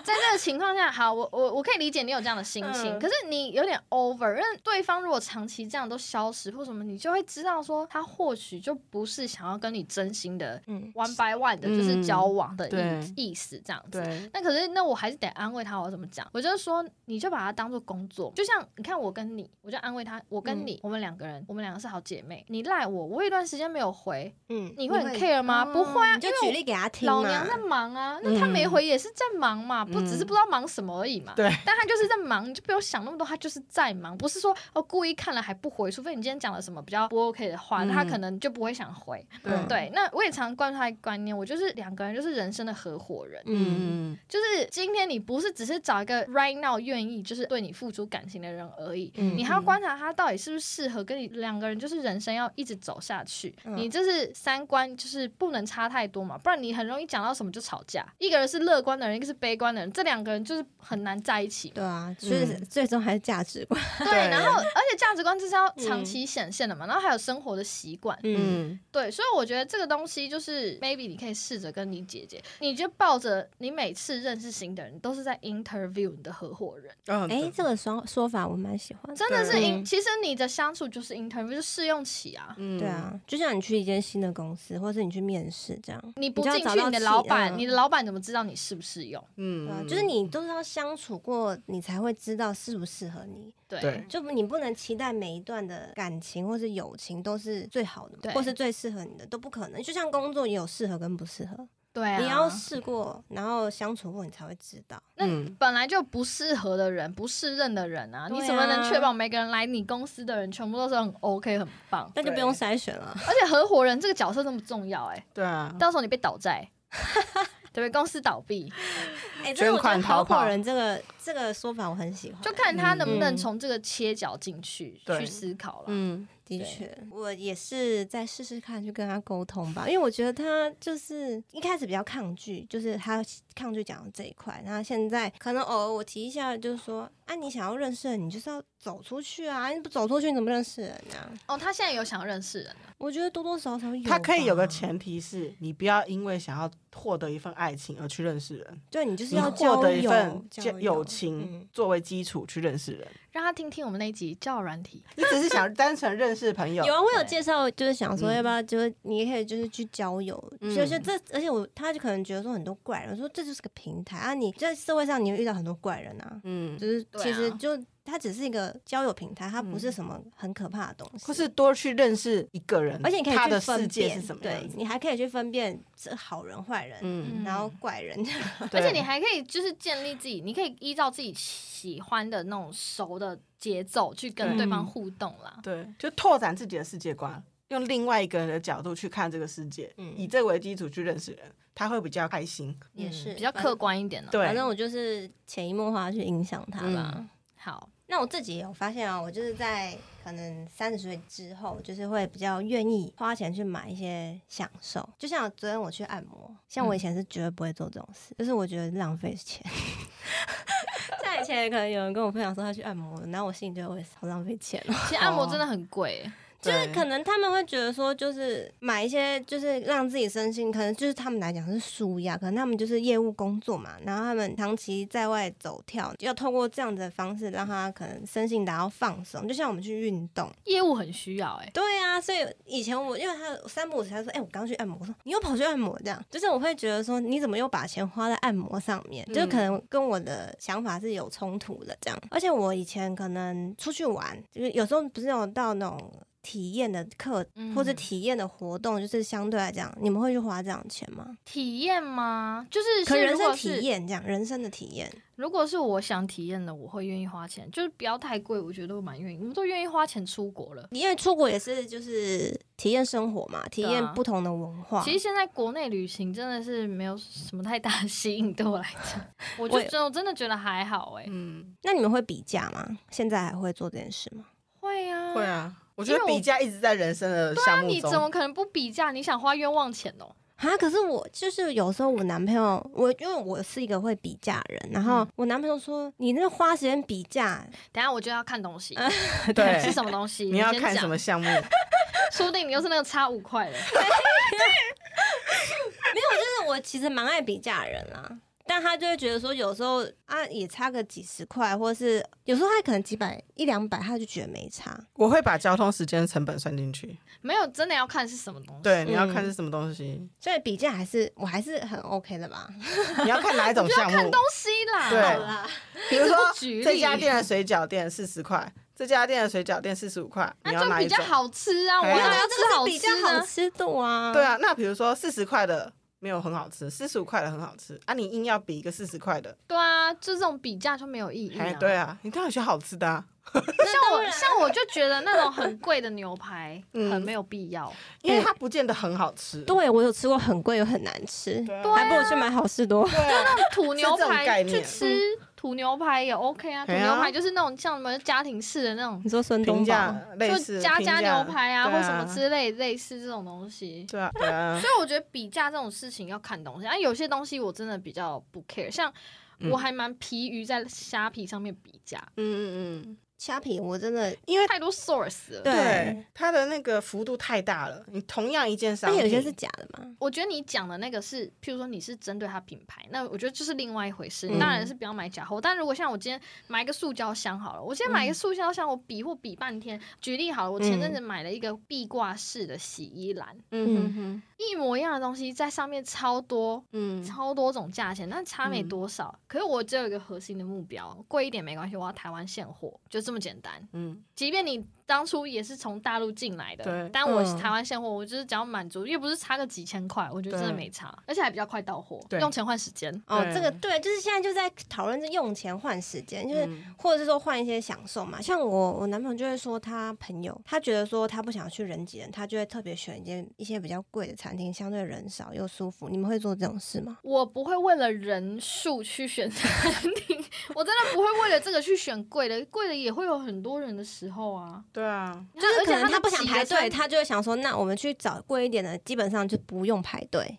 [SPEAKER 1] 在这个情况下，好，我我我可以理解你有这样的心情，嗯、可是你有点 over，因为对方如果长期这样都消失，什么，你就会知道说，他或许就不是想要跟你真心的 one by one 的，就是交往的意意思这样子。那可是，那我还是得安慰他。我怎么讲？我就是说，你就把它当做工作，就像你看我跟你，我就安慰他。我跟你，我们两个人，我们两个是好姐妹。你赖我，我有一段时间没有回，嗯，你会很 care 吗？不会啊，
[SPEAKER 2] 就举例给他听。
[SPEAKER 1] 老娘在忙啊，那他没回也是在忙嘛，不只是不知道忙什么而已嘛。
[SPEAKER 3] 对，
[SPEAKER 1] 但他就是在忙，你就不用想那么多，他就是在忙，不是说哦故意看了还不回，除非你今天讲。了什么比较不 OK 的话，那他可能就不会想回。对，那我也常观察一个观念，我就是两个人就是人生的合伙人。嗯，就是今天你不是只是找一个 right now 愿意就是对你付出感情的人而已，你还要观察他到底是不是适合跟你两个人就是人生要一直走下去。你就是三观就是不能差太多嘛，不然你很容易讲到什么就吵架。一个人是乐观的人，一个是悲观的人，这两个人就是很难在一起。
[SPEAKER 2] 对啊，所以最终还是价值观。
[SPEAKER 1] 对，然后而且价值观就是要长期显现的嘛，然后还有生活的习惯。嗯，对，所以我觉得这个东西就是 maybe 你可以试着跟你姐姐，你就抱着你每次认识新的人都是在 interview 你的合伙人。
[SPEAKER 2] 嗯哎，这个说说法我蛮喜欢，
[SPEAKER 1] 真的是 in，其实你的相处就是 interview，就试用期啊。
[SPEAKER 2] 嗯，对啊，就像你去一间新的公司，或者是你去面试这样，
[SPEAKER 1] 你不进去，你的老板，你的老板怎么知道你适不适用？
[SPEAKER 2] 嗯，就是你都是要相处过，你才会知道适不适合你。
[SPEAKER 1] 对，
[SPEAKER 2] 就你不能期待每一段的感情或是友情都是最好的，或是最适合你的，都不可能。就像工作也有适合跟不适合，
[SPEAKER 1] 对啊，
[SPEAKER 2] 你要试过，然后相处过，你才会知道。
[SPEAKER 1] 那本来就不适合的人，不适任的人啊，你怎么能确保每个人来你公司的人全部都是很 OK 很棒？
[SPEAKER 2] 那就不用筛选了。
[SPEAKER 1] 而且合伙人这个角色那么重要，哎，
[SPEAKER 3] 对啊，
[SPEAKER 1] 到时候你被倒债。对不对，公司倒闭，
[SPEAKER 2] 哎、欸，捐款合伙人这个这个说法我很喜欢，
[SPEAKER 1] 就看他能不能从这个切角进去、嗯、去思考了。
[SPEAKER 2] 嗯，的确，我也是再试试看去跟他沟通吧，因为我觉得他就是一开始比较抗拒，就是他抗拒讲这一块，然后现在可能偶尔我提一下，就是说，啊，你想要认识人，你就是要走出去啊，你不走出去你怎么认识人呢、啊？
[SPEAKER 1] 哦，他现在有想要认识人了。
[SPEAKER 2] 我觉得多多少少有。
[SPEAKER 3] 他可以有个前提是，你不要因为想要获得一份爱情而去认识人。
[SPEAKER 2] 对，你就是要获得一份
[SPEAKER 3] 友情作为基础去认识人。
[SPEAKER 1] 让他听听我们那一集交友软体。
[SPEAKER 3] 你只是想单纯认识朋友。
[SPEAKER 2] 有啊，我有介绍，就是想说要不要，就是你也可以就是去交友。就是这，而且我他就可能觉得说很多怪人，说这就是个平台啊，你在社会上你会遇到很多怪人啊。嗯，就是其实就。它只是一个交友平台，它不是什么很可怕的东西。
[SPEAKER 3] 或是多去认识一个人，
[SPEAKER 2] 而且你可以去分辨
[SPEAKER 3] 是什么，
[SPEAKER 2] 对，你还可以去分辨是好人坏人，嗯，然后怪人。
[SPEAKER 1] 而且你还可以就是建立自己，你可以依照自己喜欢的那种熟的节奏去跟对方互动啦。
[SPEAKER 3] 对，就拓展自己的世界观，用另外一个人的角度去看这个世界，以这为基础去认识人，他会比较开心，
[SPEAKER 2] 也是
[SPEAKER 1] 比较客观一点的。
[SPEAKER 2] 对，反正我就是潜移默化去影响他吧。
[SPEAKER 1] 好。
[SPEAKER 2] 那我自己有发现啊，我就是在可能三十岁之后，就是会比较愿意花钱去买一些享受。就像昨天我去按摩，像我以前是绝对不会做这种事，就是我觉得浪费钱。像以前可能有人跟我分享说他去按摩，然后我心里就会好浪费钱哦。
[SPEAKER 1] 其实按摩真的 很贵。
[SPEAKER 2] 就是可能他们会觉得说，就是买一些，就是让自己身心，可能就是他们来讲是舒压，可能他们就是业务工作嘛，然后他们长期在外走跳，要透过这样子的方式让他可能身心达到放松，就像我们去运动，
[SPEAKER 1] 业务很需要哎、欸。
[SPEAKER 2] 对啊，所以以前我因为他三不五时他说，哎、欸，我刚去按摩，我说你又跑去按摩这样，就是我会觉得说，你怎么又把钱花在按摩上面，就可能跟我的想法是有冲突的这样。而且我以前可能出去玩，就是有时候不是有到那种。体验的课或者体验的活动，就是相对来讲，你们会去花这样的钱吗？
[SPEAKER 1] 体验吗？就是
[SPEAKER 2] 可人生体验这样，人生的体验。
[SPEAKER 1] 如果是我想体验的，我会愿意花钱，就是不要太贵，我觉得我蛮愿意。我们都愿意花钱出国了，
[SPEAKER 2] 因为出国也是就是体验生活嘛，体验不同的文化。
[SPEAKER 1] 其实现在国内旅行真的是没有什么太大的 吸引，对我来讲，我就真我真的觉得还好哎、欸。
[SPEAKER 2] 嗯，那你们会比价吗？现在还会做这件事吗？
[SPEAKER 1] 会啊，
[SPEAKER 3] 会啊。我觉得比价一直在人生的项目中。
[SPEAKER 1] 对啊，你怎么可能不比价？你想花冤枉钱哦？
[SPEAKER 2] 啊！可是我就是有时候我男朋友，我因为我是一个会比价人，然后我男朋友说：“你那花时间比价，
[SPEAKER 1] 等下我就要看东西。”
[SPEAKER 3] 对，
[SPEAKER 1] 是什么东西？
[SPEAKER 3] 你要看什么项目？
[SPEAKER 1] 说不定你又是那个差五块的。
[SPEAKER 2] 没有，就是我其实蛮爱比价人啊。但他就会觉得说，有时候啊也差个几十块，或者是有时候他可能几百一两百，他就觉得没差。
[SPEAKER 3] 我会把交通时间成本算进去。
[SPEAKER 1] 没有，真的要看是什么东西。
[SPEAKER 3] 对，你要看是什么东西。
[SPEAKER 2] 嗯、所以比价还是我还是很 OK 的吧。
[SPEAKER 3] 你要看哪一种 项目？
[SPEAKER 1] 看东西啦。
[SPEAKER 3] 对
[SPEAKER 1] 啦。
[SPEAKER 3] 比如说这家店的水饺店四十块，这家店的水饺店四十五块，你要哪一种？
[SPEAKER 1] 比较好吃啊！我要吃好吃的。
[SPEAKER 2] 比较好吃度啊。
[SPEAKER 3] 对啊，那比如说四十块的。没有很好吃，四十五块的很好吃啊！你硬要比一个四十块的，
[SPEAKER 1] 对啊，就这种比价就没有意义啊。
[SPEAKER 3] 对啊，你当然选好吃的啊。
[SPEAKER 1] 像我像我就觉得那种很贵的牛排 很没有必要，嗯、
[SPEAKER 3] 因为它不见得很好吃。
[SPEAKER 2] 对，我有吃过很贵又很难吃，对啊、还不如去买好事多。
[SPEAKER 1] 就那种土牛排去吃。土牛排也 OK 啊，土牛排就是那种像什么家庭式的那种，
[SPEAKER 2] 你说孙东宝，
[SPEAKER 1] 就家家牛排啊，或什么之类类似这种东西。
[SPEAKER 3] 对啊，对啊。
[SPEAKER 1] 所以我觉得比价这种事情要看东西啊，有些东西我真的比较不 care，像我还蛮疲于在虾皮上面比价。嗯嗯
[SPEAKER 2] 嗯。虾皮我真的
[SPEAKER 3] 因为
[SPEAKER 1] 太多 source 了，
[SPEAKER 3] 对它的那个幅度太大了。你同样一件商品，
[SPEAKER 2] 有些是假的嘛？
[SPEAKER 1] 我觉得你讲的那个是，譬如说你是针对它品牌，那我觉得就是另外一回事。你当然是不要买假货。嗯、但如果像我今天买一个塑胶箱好了，我今天买一个塑胶箱，我比货比半天。举例好了，我前阵子买了一个壁挂式的洗衣篮，嗯哼，一模一样的东西在上面超多，嗯，超多种价钱，但差没多少。嗯、可是我只有一个核心的目标，贵一点没关系，我要台湾现货，就这么简单。嗯，即便你。当初也是从大陆进来的，对但我是台湾现货，我就是只要满足，又不是差个几千块，我觉得真的没差，而且还比较快到货，对用钱换时间。
[SPEAKER 2] 哦，这个对，就是现在就在讨论这用钱换时间，就是或者是说换一些享受嘛。像我，我男朋友就会说他朋友，他觉得说他不想去人挤人，他就会特别选一间一些比较贵的餐厅，相对人少又舒服。你们会做这种事吗？
[SPEAKER 1] 我不会为了人数去选 餐厅，我真的不会为了这个去选贵的，贵的也会有很多人的时候啊。
[SPEAKER 3] 对啊，
[SPEAKER 2] 就是可能他不想排队，他就会想说，那我们去找贵一点的，基本上就不用排队。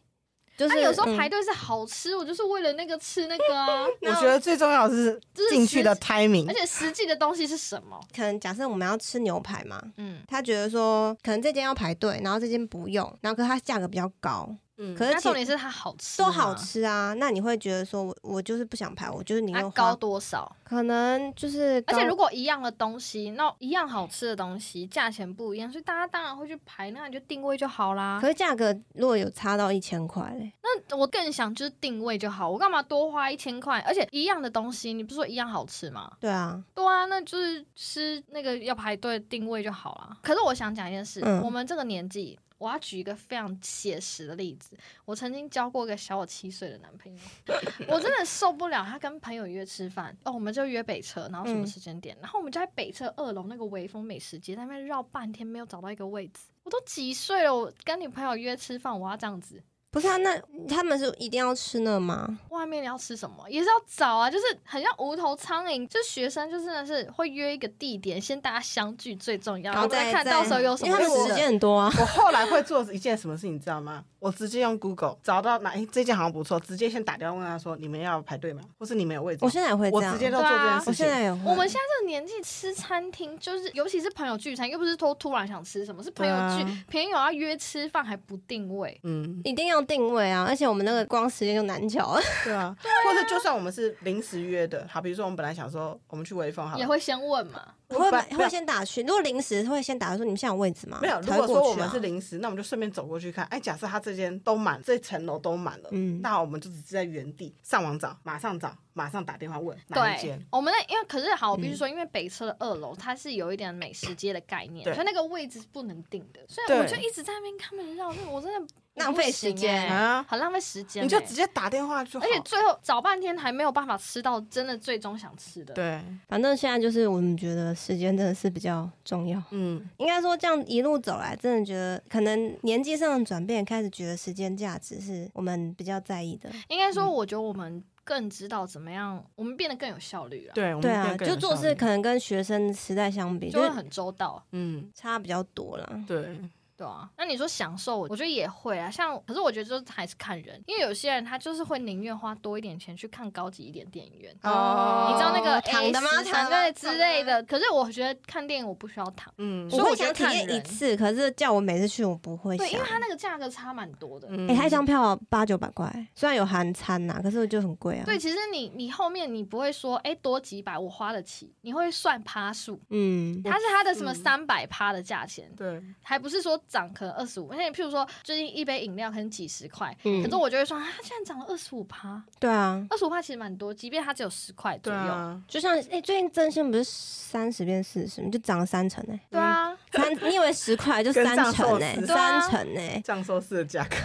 [SPEAKER 2] 就是
[SPEAKER 1] 他有时候排队是好吃，嗯、我就是为了那个吃那个啊。
[SPEAKER 3] 我觉得最重要的是进去的 timing，
[SPEAKER 1] 而且实际的东西是什么？
[SPEAKER 2] 可能假设我们要吃牛排嘛，嗯，他觉得说可能这间要排队，然后这间不用，然后可是它价格比较高。
[SPEAKER 1] 嗯，可是重点是它好吃，
[SPEAKER 2] 都好吃啊。那你会觉得说，我我就是不想排，我就是你要
[SPEAKER 1] 高多少？
[SPEAKER 2] 可能就是，
[SPEAKER 1] 而且如果一样的东西，那一样好吃的东西，价钱不一样，所以大家当然会去排，那你就定位就好啦。
[SPEAKER 2] 可是价格如果有差到一千块嘞，
[SPEAKER 1] 那我更想就是定位就好，我干嘛多花一千块？而且一样的东西，你不是说一样好吃吗？
[SPEAKER 2] 对啊，
[SPEAKER 1] 对啊，那就是吃那个要排队定位就好了。可是我想讲一件事，嗯、我们这个年纪。我要举一个非常写实的例子，我曾经交过一个小我七岁的男朋友，我真的受不了他跟朋友约吃饭哦，我们就约北车，然后什么时间点，嗯、然后我们就在北车二楼那个微风美食街那边绕半天，没有找到一个位置。我都几岁了，我跟你朋友约吃饭，我要这样子。
[SPEAKER 2] 不是啊，那他们是一定要吃那吗？
[SPEAKER 1] 外面你要吃什么也是要找啊，就是很像无头苍蝇。就学生就真的是会约一个地点，先大家相聚最重要，然后再看到时候有什么。
[SPEAKER 2] 因为时间很多啊。
[SPEAKER 3] 我后来会做一件什么事，你知道吗？我直接用 Google 找到哪，哎，这件好像不错，直接先打电话问他说，你们要排队吗？或是你们有位置？
[SPEAKER 2] 我现在也会这样，
[SPEAKER 3] 我直接都做这件事情。
[SPEAKER 2] 我现在也会。
[SPEAKER 1] 我们现在这个年纪吃餐厅，就是尤其是朋友聚餐，又不是说突然想吃什么，是朋友聚，朋友要约吃饭还不定位，
[SPEAKER 2] 嗯，一定要定位啊，而且。我们那个光时间就难乔了，
[SPEAKER 3] 对啊，或者就算我们是临时约的，好，比如说我们本来想说我们去微风，好，
[SPEAKER 1] 也会先问嘛，
[SPEAKER 2] 会会先打去。如果临时会先打说你们现在有位置吗？
[SPEAKER 3] 没有，如果说我们是临时，那我们就顺便走过去看。哎，假设他这间都满，这层楼都满了，嗯，那我们就只是在原地上网找，马上找，马上打电话问哪一间。
[SPEAKER 1] 我们那因为可是好，我必须说因为北车的二楼它是有一点美食街的概念，所以那个位置是不能定的，所以我就一直在那边看他们绕，那我真的。
[SPEAKER 2] 浪费时间啊，
[SPEAKER 1] 很浪费时间。
[SPEAKER 3] 你就直接打电话就好。
[SPEAKER 1] 而且最后找半天还没有办法吃到真的最终想吃的。
[SPEAKER 3] 对，
[SPEAKER 2] 反正现在就是我们觉得时间真的是比较重要。嗯，应该说这样一路走来，真的觉得可能年纪上的转变，开始觉得时间价值是我们比较在意的。
[SPEAKER 1] 应该说，我觉得我们更知道怎么样，我们变得更有效率了。
[SPEAKER 3] 对，
[SPEAKER 2] 对啊，就做事可能跟学生时代相比，
[SPEAKER 1] 就会很周到。
[SPEAKER 2] 嗯，差比较多了。
[SPEAKER 3] 对。
[SPEAKER 1] 对啊，那你说享受，我觉得也会啊。像，可是我觉得就是还是看人，因为有些人他就是会宁愿花多一点钱去看高级一点电影院。哦，你知道那个
[SPEAKER 2] 躺的吗？躺
[SPEAKER 1] 对之类的。可是我觉得看电影我不需要躺，嗯，所以我想体验
[SPEAKER 2] 一次。可是叫我每次去我不会。
[SPEAKER 1] 对，因为它那个价格差蛮多的。
[SPEAKER 2] 哎，它一张票八九百块，虽然有含餐呐，可是就很贵啊。
[SPEAKER 1] 对，其实你你后面你不会说，哎，多几百我花得起，你会算趴数。嗯，它是它的什么三百趴的价钱，对，还不是说涨可能二十五。而且，譬如说，最近一杯饮料可能几十块，嗯、可是我就会说，它竟然涨了二十五趴。
[SPEAKER 2] 对啊，
[SPEAKER 1] 二十五趴其实蛮多，即便它只有十块左右。
[SPEAKER 2] 啊、就像哎、欸，最近真心不是三十变四十，就涨了三成哎。
[SPEAKER 1] 对啊，
[SPEAKER 2] 三，你以为十块就三成呢？三成呢？
[SPEAKER 3] 藏寿司的价格。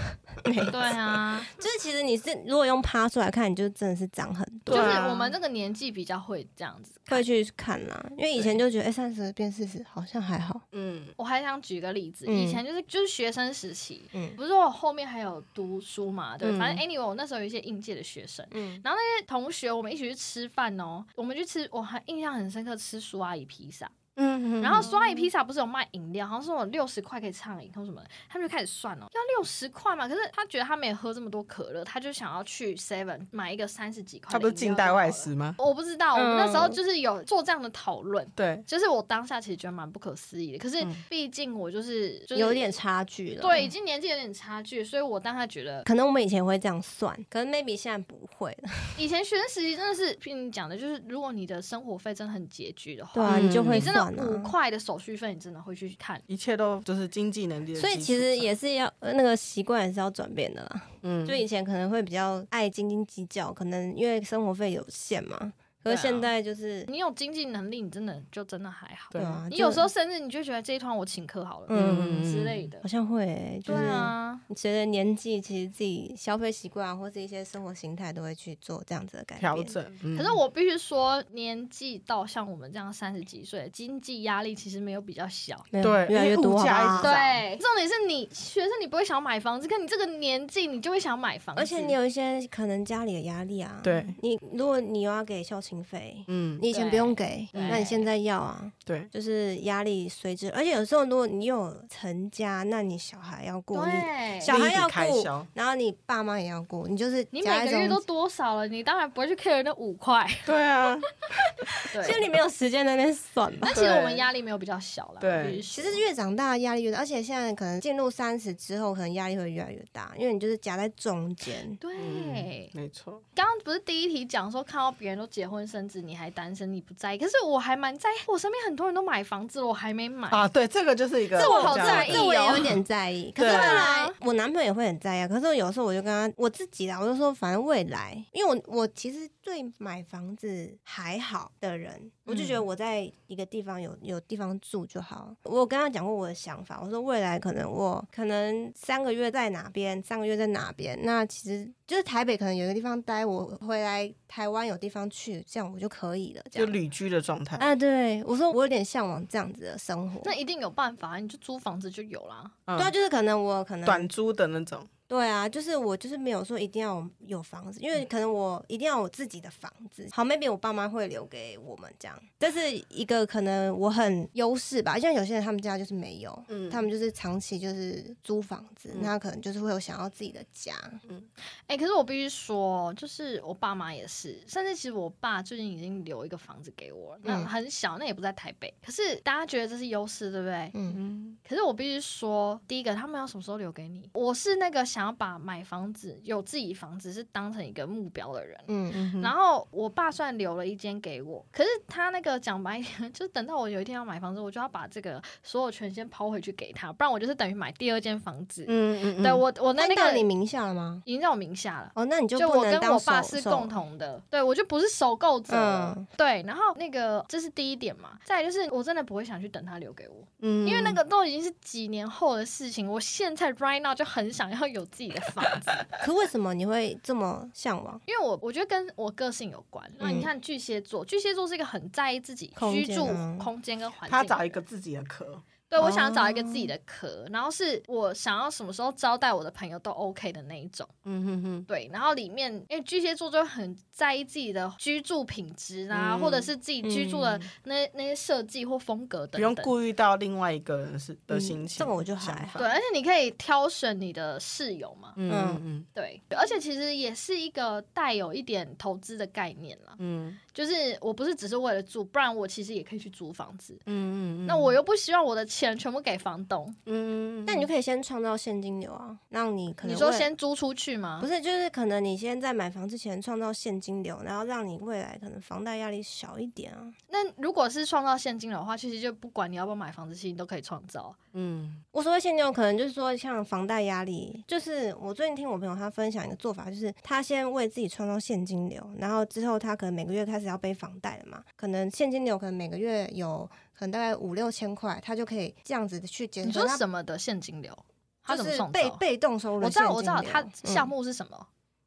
[SPEAKER 1] 对啊，
[SPEAKER 2] 就是其实你是如果用趴出来看，你就真的是涨很多。
[SPEAKER 1] 就是我们这个年纪比较会这样子，
[SPEAKER 2] 会去看啦。因为以前就觉得，哎，三十变四十好像还好。
[SPEAKER 1] 嗯，我还想举个例子，以前就是就是学生时期，嗯，不是说我后面还有读书嘛？对，反正 anyway，我那时候有一些应届的学生，嗯，然后那些同学我们一起去吃饭哦，我们去吃，我还印象很深刻，吃苏阿姨披萨。嗯，然后苏阿姨披萨不是有卖饮料，好像是我六十块可以畅饮，或什么，他们就开始算了，要六十块嘛。可是他觉得他没有喝这么多可乐，他就想要去 Seven 买一个三十几块。
[SPEAKER 3] 他不是近代外食吗？
[SPEAKER 1] 我不知道，我们那时候就是有做这样的讨论。对，就是我当下其实觉得蛮不可思议的。可是毕竟我就是就是
[SPEAKER 2] 有点差距了，
[SPEAKER 1] 对，已经年纪有点差距，所以我当下觉得
[SPEAKER 2] 可能我们以前会这样算，可能 maybe 现在不会了。
[SPEAKER 1] 以前学生时期真的是听你讲的，就是如果你的生活费真的很拮据的话，
[SPEAKER 2] 对啊，你就会算
[SPEAKER 1] 五块的。手续费你真的会去看，
[SPEAKER 3] 一切都就是经济能力，
[SPEAKER 2] 所以其实也是要那个习惯也是要转变的啦。嗯，就以前可能会比较爱斤斤计较，可能因为生活费有限嘛。可是现在就是
[SPEAKER 1] 你有经济能力，你真的就真的还好。对啊，你有时候甚至你就觉得这一团我请客好了，嗯之类的，
[SPEAKER 2] 好像会。对啊，随着年纪，其实自己消费习惯啊，或是一些生活形态，都会去做这样子的改变。调整。
[SPEAKER 1] 可是我必须说，年纪到像我们这样三十几岁，经济压力其实没有比较小。
[SPEAKER 2] 对，越来越多。
[SPEAKER 1] 对，重点是你学生，你不会想买房子，可你这个年纪，你就会想买房子。
[SPEAKER 2] 而且你有一些可能家里的压力啊。对。你如果你又要给孝亲。经费，嗯，你以前不用给，那你现在要啊？对，就是压力随之，而且有时候如果你有成家，那你小孩要顾，你小孩要顾，然后你爸妈也要顾，你就是
[SPEAKER 1] 你每个月都多少了？你当然不会去 care 那五块。
[SPEAKER 3] 对啊，
[SPEAKER 2] 其实你没有时间在那边算吧。
[SPEAKER 1] 但其实我们压力没有比较小了。对，
[SPEAKER 2] 其实越长大压力越大，而且现在可能进入三十之后，可能压力会越来越大，因为你就是夹在中间。
[SPEAKER 1] 对，
[SPEAKER 3] 没错。
[SPEAKER 1] 刚刚不是第一题讲说看到别人都结婚。甚至你还单身，你不在意，可是我还蛮在意。我身边很多人都买房子了，我还没买
[SPEAKER 3] 啊。对，这个就是一个，
[SPEAKER 1] 这我好在意，
[SPEAKER 2] 这我也有点在意。可是后来我男朋友也会很在意。可是有时候我就跟他，我自己啦，我就说，反正未来，因为我我其实对买房子还好的人，我就觉得我在一个地方有有地方住就好。我有跟他讲过我的想法，我说未来可能我可能三个月在哪边，三个月在哪边，那其实就是台北可能有个地方待，我回来台湾有地方去。这样我就可以了，
[SPEAKER 3] 就旅居的状态。
[SPEAKER 2] 啊，对，我说我有点向往这样子的生活。
[SPEAKER 1] 那一定有办法，你就租房子就有啦。
[SPEAKER 2] 嗯、对啊，就是可能我可能
[SPEAKER 3] 短租的那种。
[SPEAKER 2] 对啊，就是我就是没有说一定要有房子，因为可能我一定要有自己的房子。好，maybe 我爸妈会留给我们这样，这是一个可能我很优势吧。像有些人他们家就是没有，嗯，他们就是长期就是租房子，嗯、那可能就是会有想要自己的家。嗯，
[SPEAKER 1] 哎、欸，可是我必须说，就是我爸妈也是，甚至其实我爸最近已经留一个房子给我，那很小，那也不在台北。可是大家觉得这是优势，对不对？嗯嗯。可是我必须说，第一个，他们要什么时候留给你？我是那个想。想要把买房子、有自己房子是当成一个目标的人，嗯，嗯，然后我爸算留了一间给我，可是他那个讲白一点，就是等到我有一天要买房子，我就要把这个所有权先抛回去给他，不然我就是等于买第二间房子。嗯嗯，对我我那那个
[SPEAKER 2] 你名下了吗？
[SPEAKER 1] 已经在我名下了。
[SPEAKER 2] 哦，那你就
[SPEAKER 1] 就我跟我爸是共同的，对我就不是收购者。嗯，对，然后那个这是第一点嘛，再来就是我真的不会想去等他留给我，嗯，因为那个都已经是几年后的事情，我现在 right now 就很想要有。自己的房子，
[SPEAKER 2] 可为什么你会这么向往？
[SPEAKER 1] 因为我我觉得跟我个性有关。那你看巨蟹座，巨蟹座是一个很在意自己居住空间跟环境，
[SPEAKER 3] 他找一个自己的壳。
[SPEAKER 1] 对，我想要找一个自己的壳，然后是我想要什么时候招待我的朋友都 OK 的那一种。嗯哼哼。对，然后里面因为巨蟹座就很在意自己的居住品质啊，或者是自己居住的那那些设计或风格等等。不
[SPEAKER 3] 用顾虑到另外一个人是的心情。
[SPEAKER 2] 这个我就还好。
[SPEAKER 1] 对，而且你可以挑选你的室友嘛。嗯嗯。对，而且其实也是一个带有一点投资的概念啦。嗯。就是我不是只是为了住，不然我其实也可以去租房子。嗯嗯。那我又不希望我的。钱全部给房东，
[SPEAKER 2] 嗯，那你就可以先创造现金流啊，让你可能
[SPEAKER 1] 你说先租出去吗？
[SPEAKER 2] 不是，就是可能你先在买房之前创造现金流，然后让你未来可能房贷压力小一点啊。
[SPEAKER 1] 那如果是创造现金流的话，其实就不管你要不要买房子，其实你都可以创造。
[SPEAKER 2] 嗯，我所谓现金流，可能就是说像房贷压力，就是我最近听我朋友他分享一个做法，就是他先为自己创造现金流，然后之后他可能每个月开始要背房贷了嘛，可能现金流可能每个月有。可能大概五六千块，他就可以这样子去减。
[SPEAKER 1] 你说什么的现金流？他怎么
[SPEAKER 2] 就是被被动收入。
[SPEAKER 1] 我知道，我知道，他项目是什么？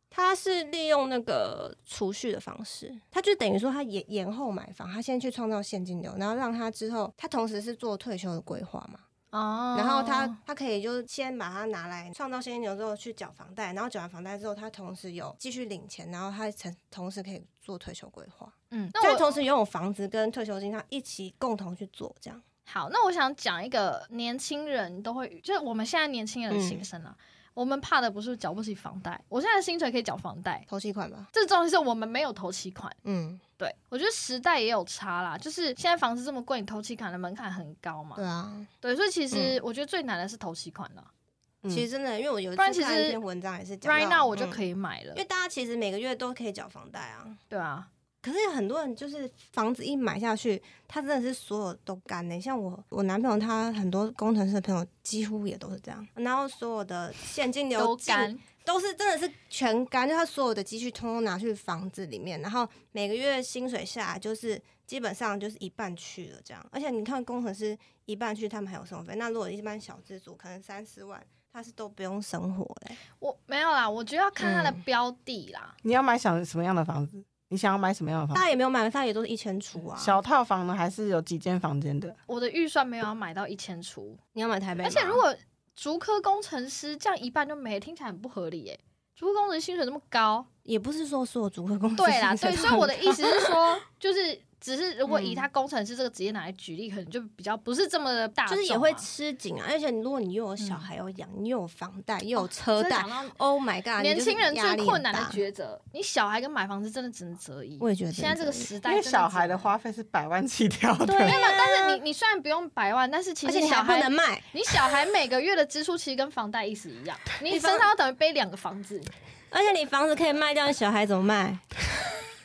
[SPEAKER 2] 他、嗯、是利用那个储蓄的方式，他就等于说他延延后买房，他先去创造现金流，然后让他之后，他同时是做退休的规划嘛。哦，然后他他可以就是先把它拿来创造现金流之后去缴房贷，然后缴完房贷之后，他同时有继续领钱，然后他同同时可以做退休规划。嗯，那我同时拥有房子跟退休金，他一起共同去做这样。
[SPEAKER 1] 好，那我想讲一个年轻人都会，就是我们现在年轻人的心声啊。嗯我们怕的不是缴不起房贷，我现在的薪水可以缴房贷，
[SPEAKER 2] 头期款吧。
[SPEAKER 1] 这重点是我们没有头期款。嗯，对，我觉得时代也有差啦，就是现在房子这么贵，你头期款的门槛很高嘛。
[SPEAKER 2] 对啊，
[SPEAKER 1] 对，所以其实我觉得最难的是头期款了。
[SPEAKER 2] 嗯、其实真的，因为我有一次看一篇文章也是讲
[SPEAKER 1] ，right now 我就可以买了，
[SPEAKER 2] 因为大家其实每个月都可以缴房贷啊。
[SPEAKER 1] 对啊。
[SPEAKER 2] 可是很多人就是房子一买下去，他真的是所有都干呢。像我，我男朋友他很多工程师的朋友几乎也都是这样。然后所有的现金流
[SPEAKER 1] 都干，
[SPEAKER 2] 都是真的是全干，就他所有的积蓄通通拿去房子里面，然后每个月薪水下来就是基本上就是一半去了这样。而且你看工程师一半去，他们还有生活费。那如果一般小资族可能三四万，他是都不用生活嘞。
[SPEAKER 1] 我没有啦，我觉得要看他的标的啦。
[SPEAKER 3] 嗯、你要买小什么样的房子？你想要买什么样的房子？
[SPEAKER 2] 他也没有买，他也都是一千出啊。
[SPEAKER 3] 小套房呢，还是有几间房间的？
[SPEAKER 1] 我的预算没有要买到一千出。
[SPEAKER 2] 你要买台北？
[SPEAKER 1] 而且如果竹科工程师这样一半就没，听起来很不合理耶。竹科工程师薪水那么高，
[SPEAKER 2] 也不是说所有竹科工程师
[SPEAKER 1] 对啦，对，所以我的意思是说，就是。只是如果以他工程师这个职业拿来举例，嗯、可能就比较不是这么的大，
[SPEAKER 2] 就是也会吃紧啊。而且如果你又有小孩要养，嗯、你又有房贷又有车贷、哦、，Oh my god！
[SPEAKER 1] 年轻人最困难的抉择，你小孩跟买房子真的只能择一。
[SPEAKER 2] 我也觉得
[SPEAKER 1] 现在这个时代，
[SPEAKER 3] 因为小孩的花费是百万起跳的。
[SPEAKER 1] 对，没有，但是你 你虽然不用百万，但是其实你小孩
[SPEAKER 2] 不能卖，
[SPEAKER 1] 你小孩每个月的支出其实跟房贷意思一样，你身上要等于背两个房子，
[SPEAKER 2] 而且你房子可以卖掉，你小孩怎么卖？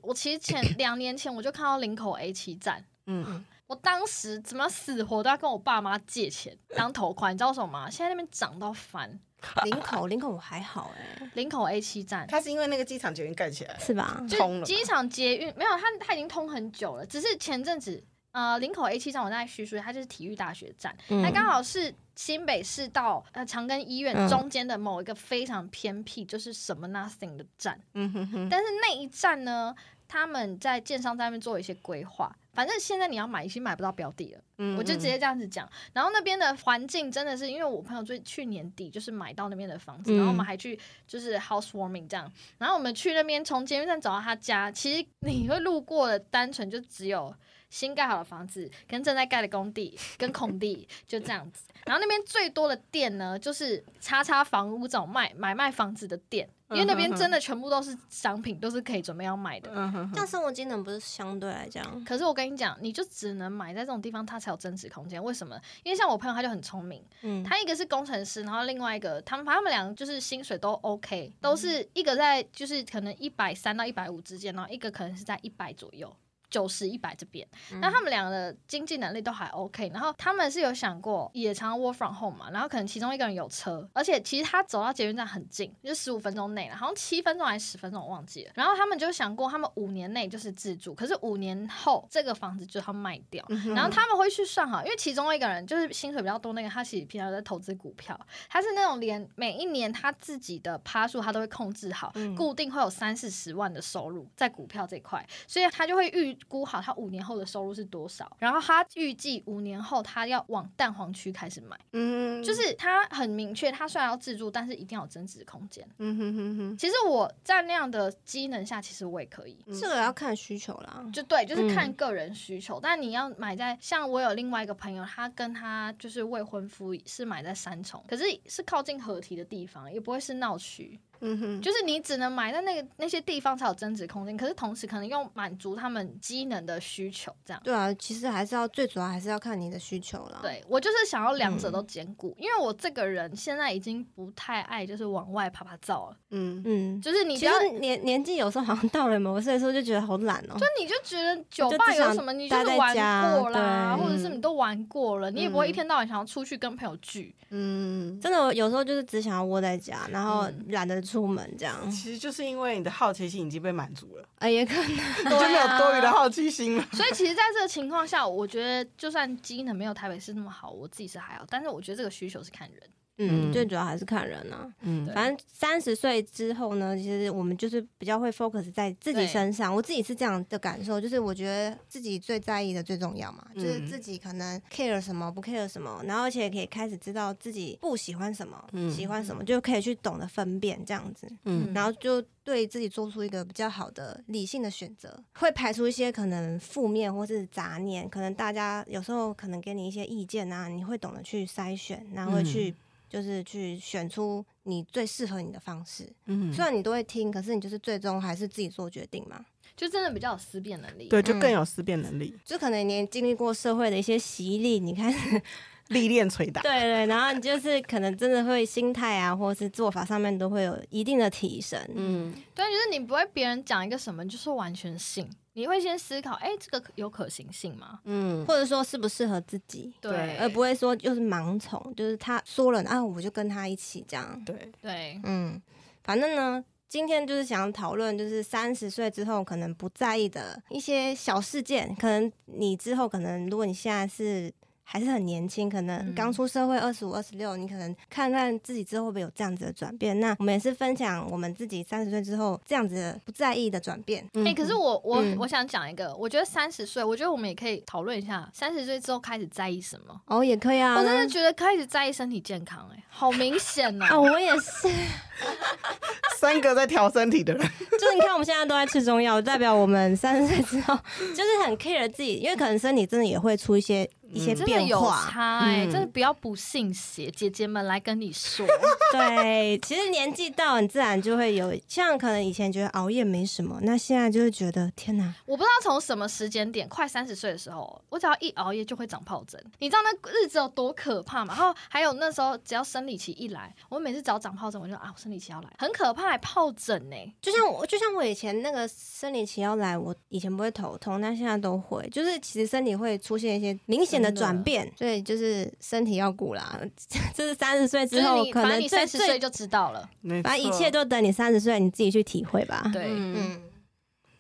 [SPEAKER 1] 我其实前 两年前我就看到林口 A 七站，嗯，我当时怎么死活都要跟我爸妈借钱当头款，你知道什么吗？现在那边涨到翻。
[SPEAKER 2] 林口林口我还好哎、欸，
[SPEAKER 1] 林口 A 七站，
[SPEAKER 3] 它是因为那个机场捷运盖起来
[SPEAKER 2] 是吧？
[SPEAKER 1] 就机场捷运没有，它它已经通很久了，只是前阵子呃林口 A 七站我在叙述，它就是体育大学站，它刚、嗯、好是新北市到呃长庚医院中间的某一个非常偏僻，就是什么 nothing 的站，嗯哼哼，但是那一站呢？他们在建商在那边做一些规划，反正现在你要买已经买不到标的了，嗯嗯，我就直接这样子讲。然后那边的环境真的是，因为我朋友最去年底就是买到那边的房子，嗯、然后我们还去就是 housewarming 这样，然后我们去那边从捷运站找到他家，其实你会路过的单纯就只有新盖好的房子跟正在盖的工地跟空地就这样子。然后那边最多的店呢，就是叉叉房屋这种卖买卖房子的店。因为那边真的全部都是商品，都是可以准备要买的。
[SPEAKER 2] 嗯哼，这样生活机能不是相对来讲？
[SPEAKER 1] 可是我跟你讲，你就只能买在这种地方，它才有增值空间。为什么？因为像我朋友，他就很聪明。嗯，他一个是工程师，然后另外一个，他们他们两个就是薪水都 OK，都是一个在就是可能一百三到一百五之间，然后一个可能是在一百左右。九十一百这边，那他们两个的经济能力都还 OK，然后他们是有想过也常 work from home 嘛，然后可能其中一个人有车，而且其实他走到捷运站很近，就十五分钟内了，好像七分钟还是十分钟我忘记了。然后他们就想过，他们五年内就是自住，可是五年后这个房子就要卖掉，然后他们会去算好，因为其中一个人就是薪水比较多那个，他其实平常在投资股票，他是那种连每一年他自己的趴数他都会控制好，固定会有三四十万的收入在股票这块，所以他就会预。估好他五年后的收入是多少，然后他预计五年后他要往蛋黄区开始买，嗯，就是他很明确，他虽然要自住，但是一定要有增值空间，嗯哼哼哼。其实我在那样的机能下，其实我也可以，
[SPEAKER 2] 这个要看需求啦，
[SPEAKER 1] 就对，就是看个人需求。嗯、但你要买在像我有另外一个朋友，他跟他就是未婚夫是买在三重，可是是靠近合体的地方，也不会是闹区。嗯哼，就是你只能买在那个那些地方才有增值空间，可是同时可能又满足他们机能的需求，这样。
[SPEAKER 2] 对啊，其实还是要最主要还是要看你的需求了。
[SPEAKER 1] 对，我就是想要两者都兼顾，嗯、因为我这个人现在已经不太爱就是往外趴趴走了。嗯嗯，就是你
[SPEAKER 2] 其实年年纪有时候好像到了某个岁数就觉得好懒哦、喔。
[SPEAKER 1] 就你就觉得酒吧有什么，你就是玩过啦，或者是你都玩过了，嗯、你也不会一天到晚想要出去跟朋友聚。嗯，
[SPEAKER 2] 真的有时候就是只想要窝在家，然后懒得。出门这样。
[SPEAKER 3] 其实就是因为你的好奇心已经被满足了，
[SPEAKER 2] 哎，也可能
[SPEAKER 3] 你就没有多余的好奇心了。
[SPEAKER 1] 所以其实，在这个情况下，我觉得就算机能没有台北市那么好，我自己是还好。但是我觉得这个需求是看人。
[SPEAKER 2] 嗯，最主要还是看人啊。嗯，反正三十岁之后呢，其实我们就是比较会 focus 在自己身上。我自己是这样的感受，就是我觉得自己最在意的最重要嘛，就是自己可能 care 什么，不 care 什么，然后而且可以开始知道自己不喜欢什么，喜欢什么，就可以去懂得分辨这样子。嗯，然后就对自己做出一个比较好的理性的选择，会排除一些可能负面或是杂念。可能大家有时候可能给你一些意见啊，你会懂得去筛选，然后会去。就是去选出你最适合你的方式，嗯，虽然你都会听，可是你就是最终还是自己做决定嘛，
[SPEAKER 1] 就真的比较有思辨能力，
[SPEAKER 3] 对，就更有思辨能力，
[SPEAKER 2] 嗯、就可能你经历过社会的一些洗礼，你开始
[SPEAKER 3] 历练捶打，
[SPEAKER 2] 对，对对，然后你就是可能真的会心态啊，或者是做法上面都会有一定的提升，嗯，
[SPEAKER 1] 对，就是你不会别人讲一个什么，就是完全信。你会先思考，哎、欸，这个有可行性吗？
[SPEAKER 2] 嗯，或者说适不适合自己？
[SPEAKER 1] 对，
[SPEAKER 2] 而不会说就是盲从，就是他说了，啊，我就跟他一起这样。
[SPEAKER 3] 对
[SPEAKER 1] 对，
[SPEAKER 2] 嗯，反正呢，今天就是想讨论，就是三十岁之后可能不在意的一些小事件，可能你之后可能，如果你现在是。还是很年轻，可能刚出社会二十五、二十六，你可能看看自己之后会不会有这样子的转变。那我们也是分享我们自己三十岁之后这样子不在意的转变。哎、
[SPEAKER 1] 嗯欸，可是我我、嗯、我想讲一个，我觉得三十岁，我觉得我们也可以讨论一下三十岁之后开始在意什么。
[SPEAKER 2] 哦，也可以啊。
[SPEAKER 1] 我真的觉得开始在意身体健康、欸，哎，好明显啊。
[SPEAKER 2] 哦，我也是。
[SPEAKER 3] 三个在调身体的人，
[SPEAKER 2] 就是你看我们现在都在吃中药，代表我们三十岁之后就是很 care 自己，因为可能身体真的也会出一些。一些变化，
[SPEAKER 1] 哎、欸，真的不要不信邪，姐姐们来跟你说。
[SPEAKER 2] 对，其实年纪到，你自然就会有，像可能以前觉得熬夜没什么，那现在就会觉得天哪！
[SPEAKER 1] 我不知道从什么时间点，快三十岁的时候，我只要一熬夜就会长疱疹。你知道那日子有多可怕吗？然后还有那时候，只要生理期一来，我每次只要长疱疹，我就啊，我生理期要来，很可怕，疱疹呢。
[SPEAKER 2] 就像我，就像我以前那个生理期要来，我以前不会头痛，但现在都会，就是其实身体会出现一些明显的转变，所以就是身体要顾啦。这是三十岁之后，可能
[SPEAKER 1] 三十岁就知道了。
[SPEAKER 2] 反正一切都等你三十岁，你自己去体会吧。
[SPEAKER 1] 对，嗯。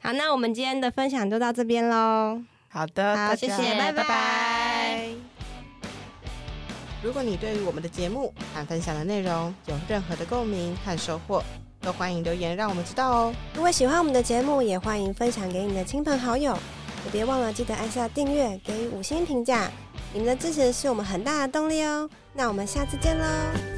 [SPEAKER 2] 好，那我们今天的分享就到这边喽。
[SPEAKER 3] 好的，
[SPEAKER 2] 好，谢谢，拜拜。拜拜。
[SPEAKER 3] 如果你对于我们的节目和分享的内容有任何的共鸣和收获，都欢迎留言让我们知道哦。
[SPEAKER 2] 如果喜欢我们的节目，也欢迎分享给你的亲朋好友。也别忘了记得按下订阅，给予五星评价，你们的支持是我们很大的动力哦。那我们下次见喽。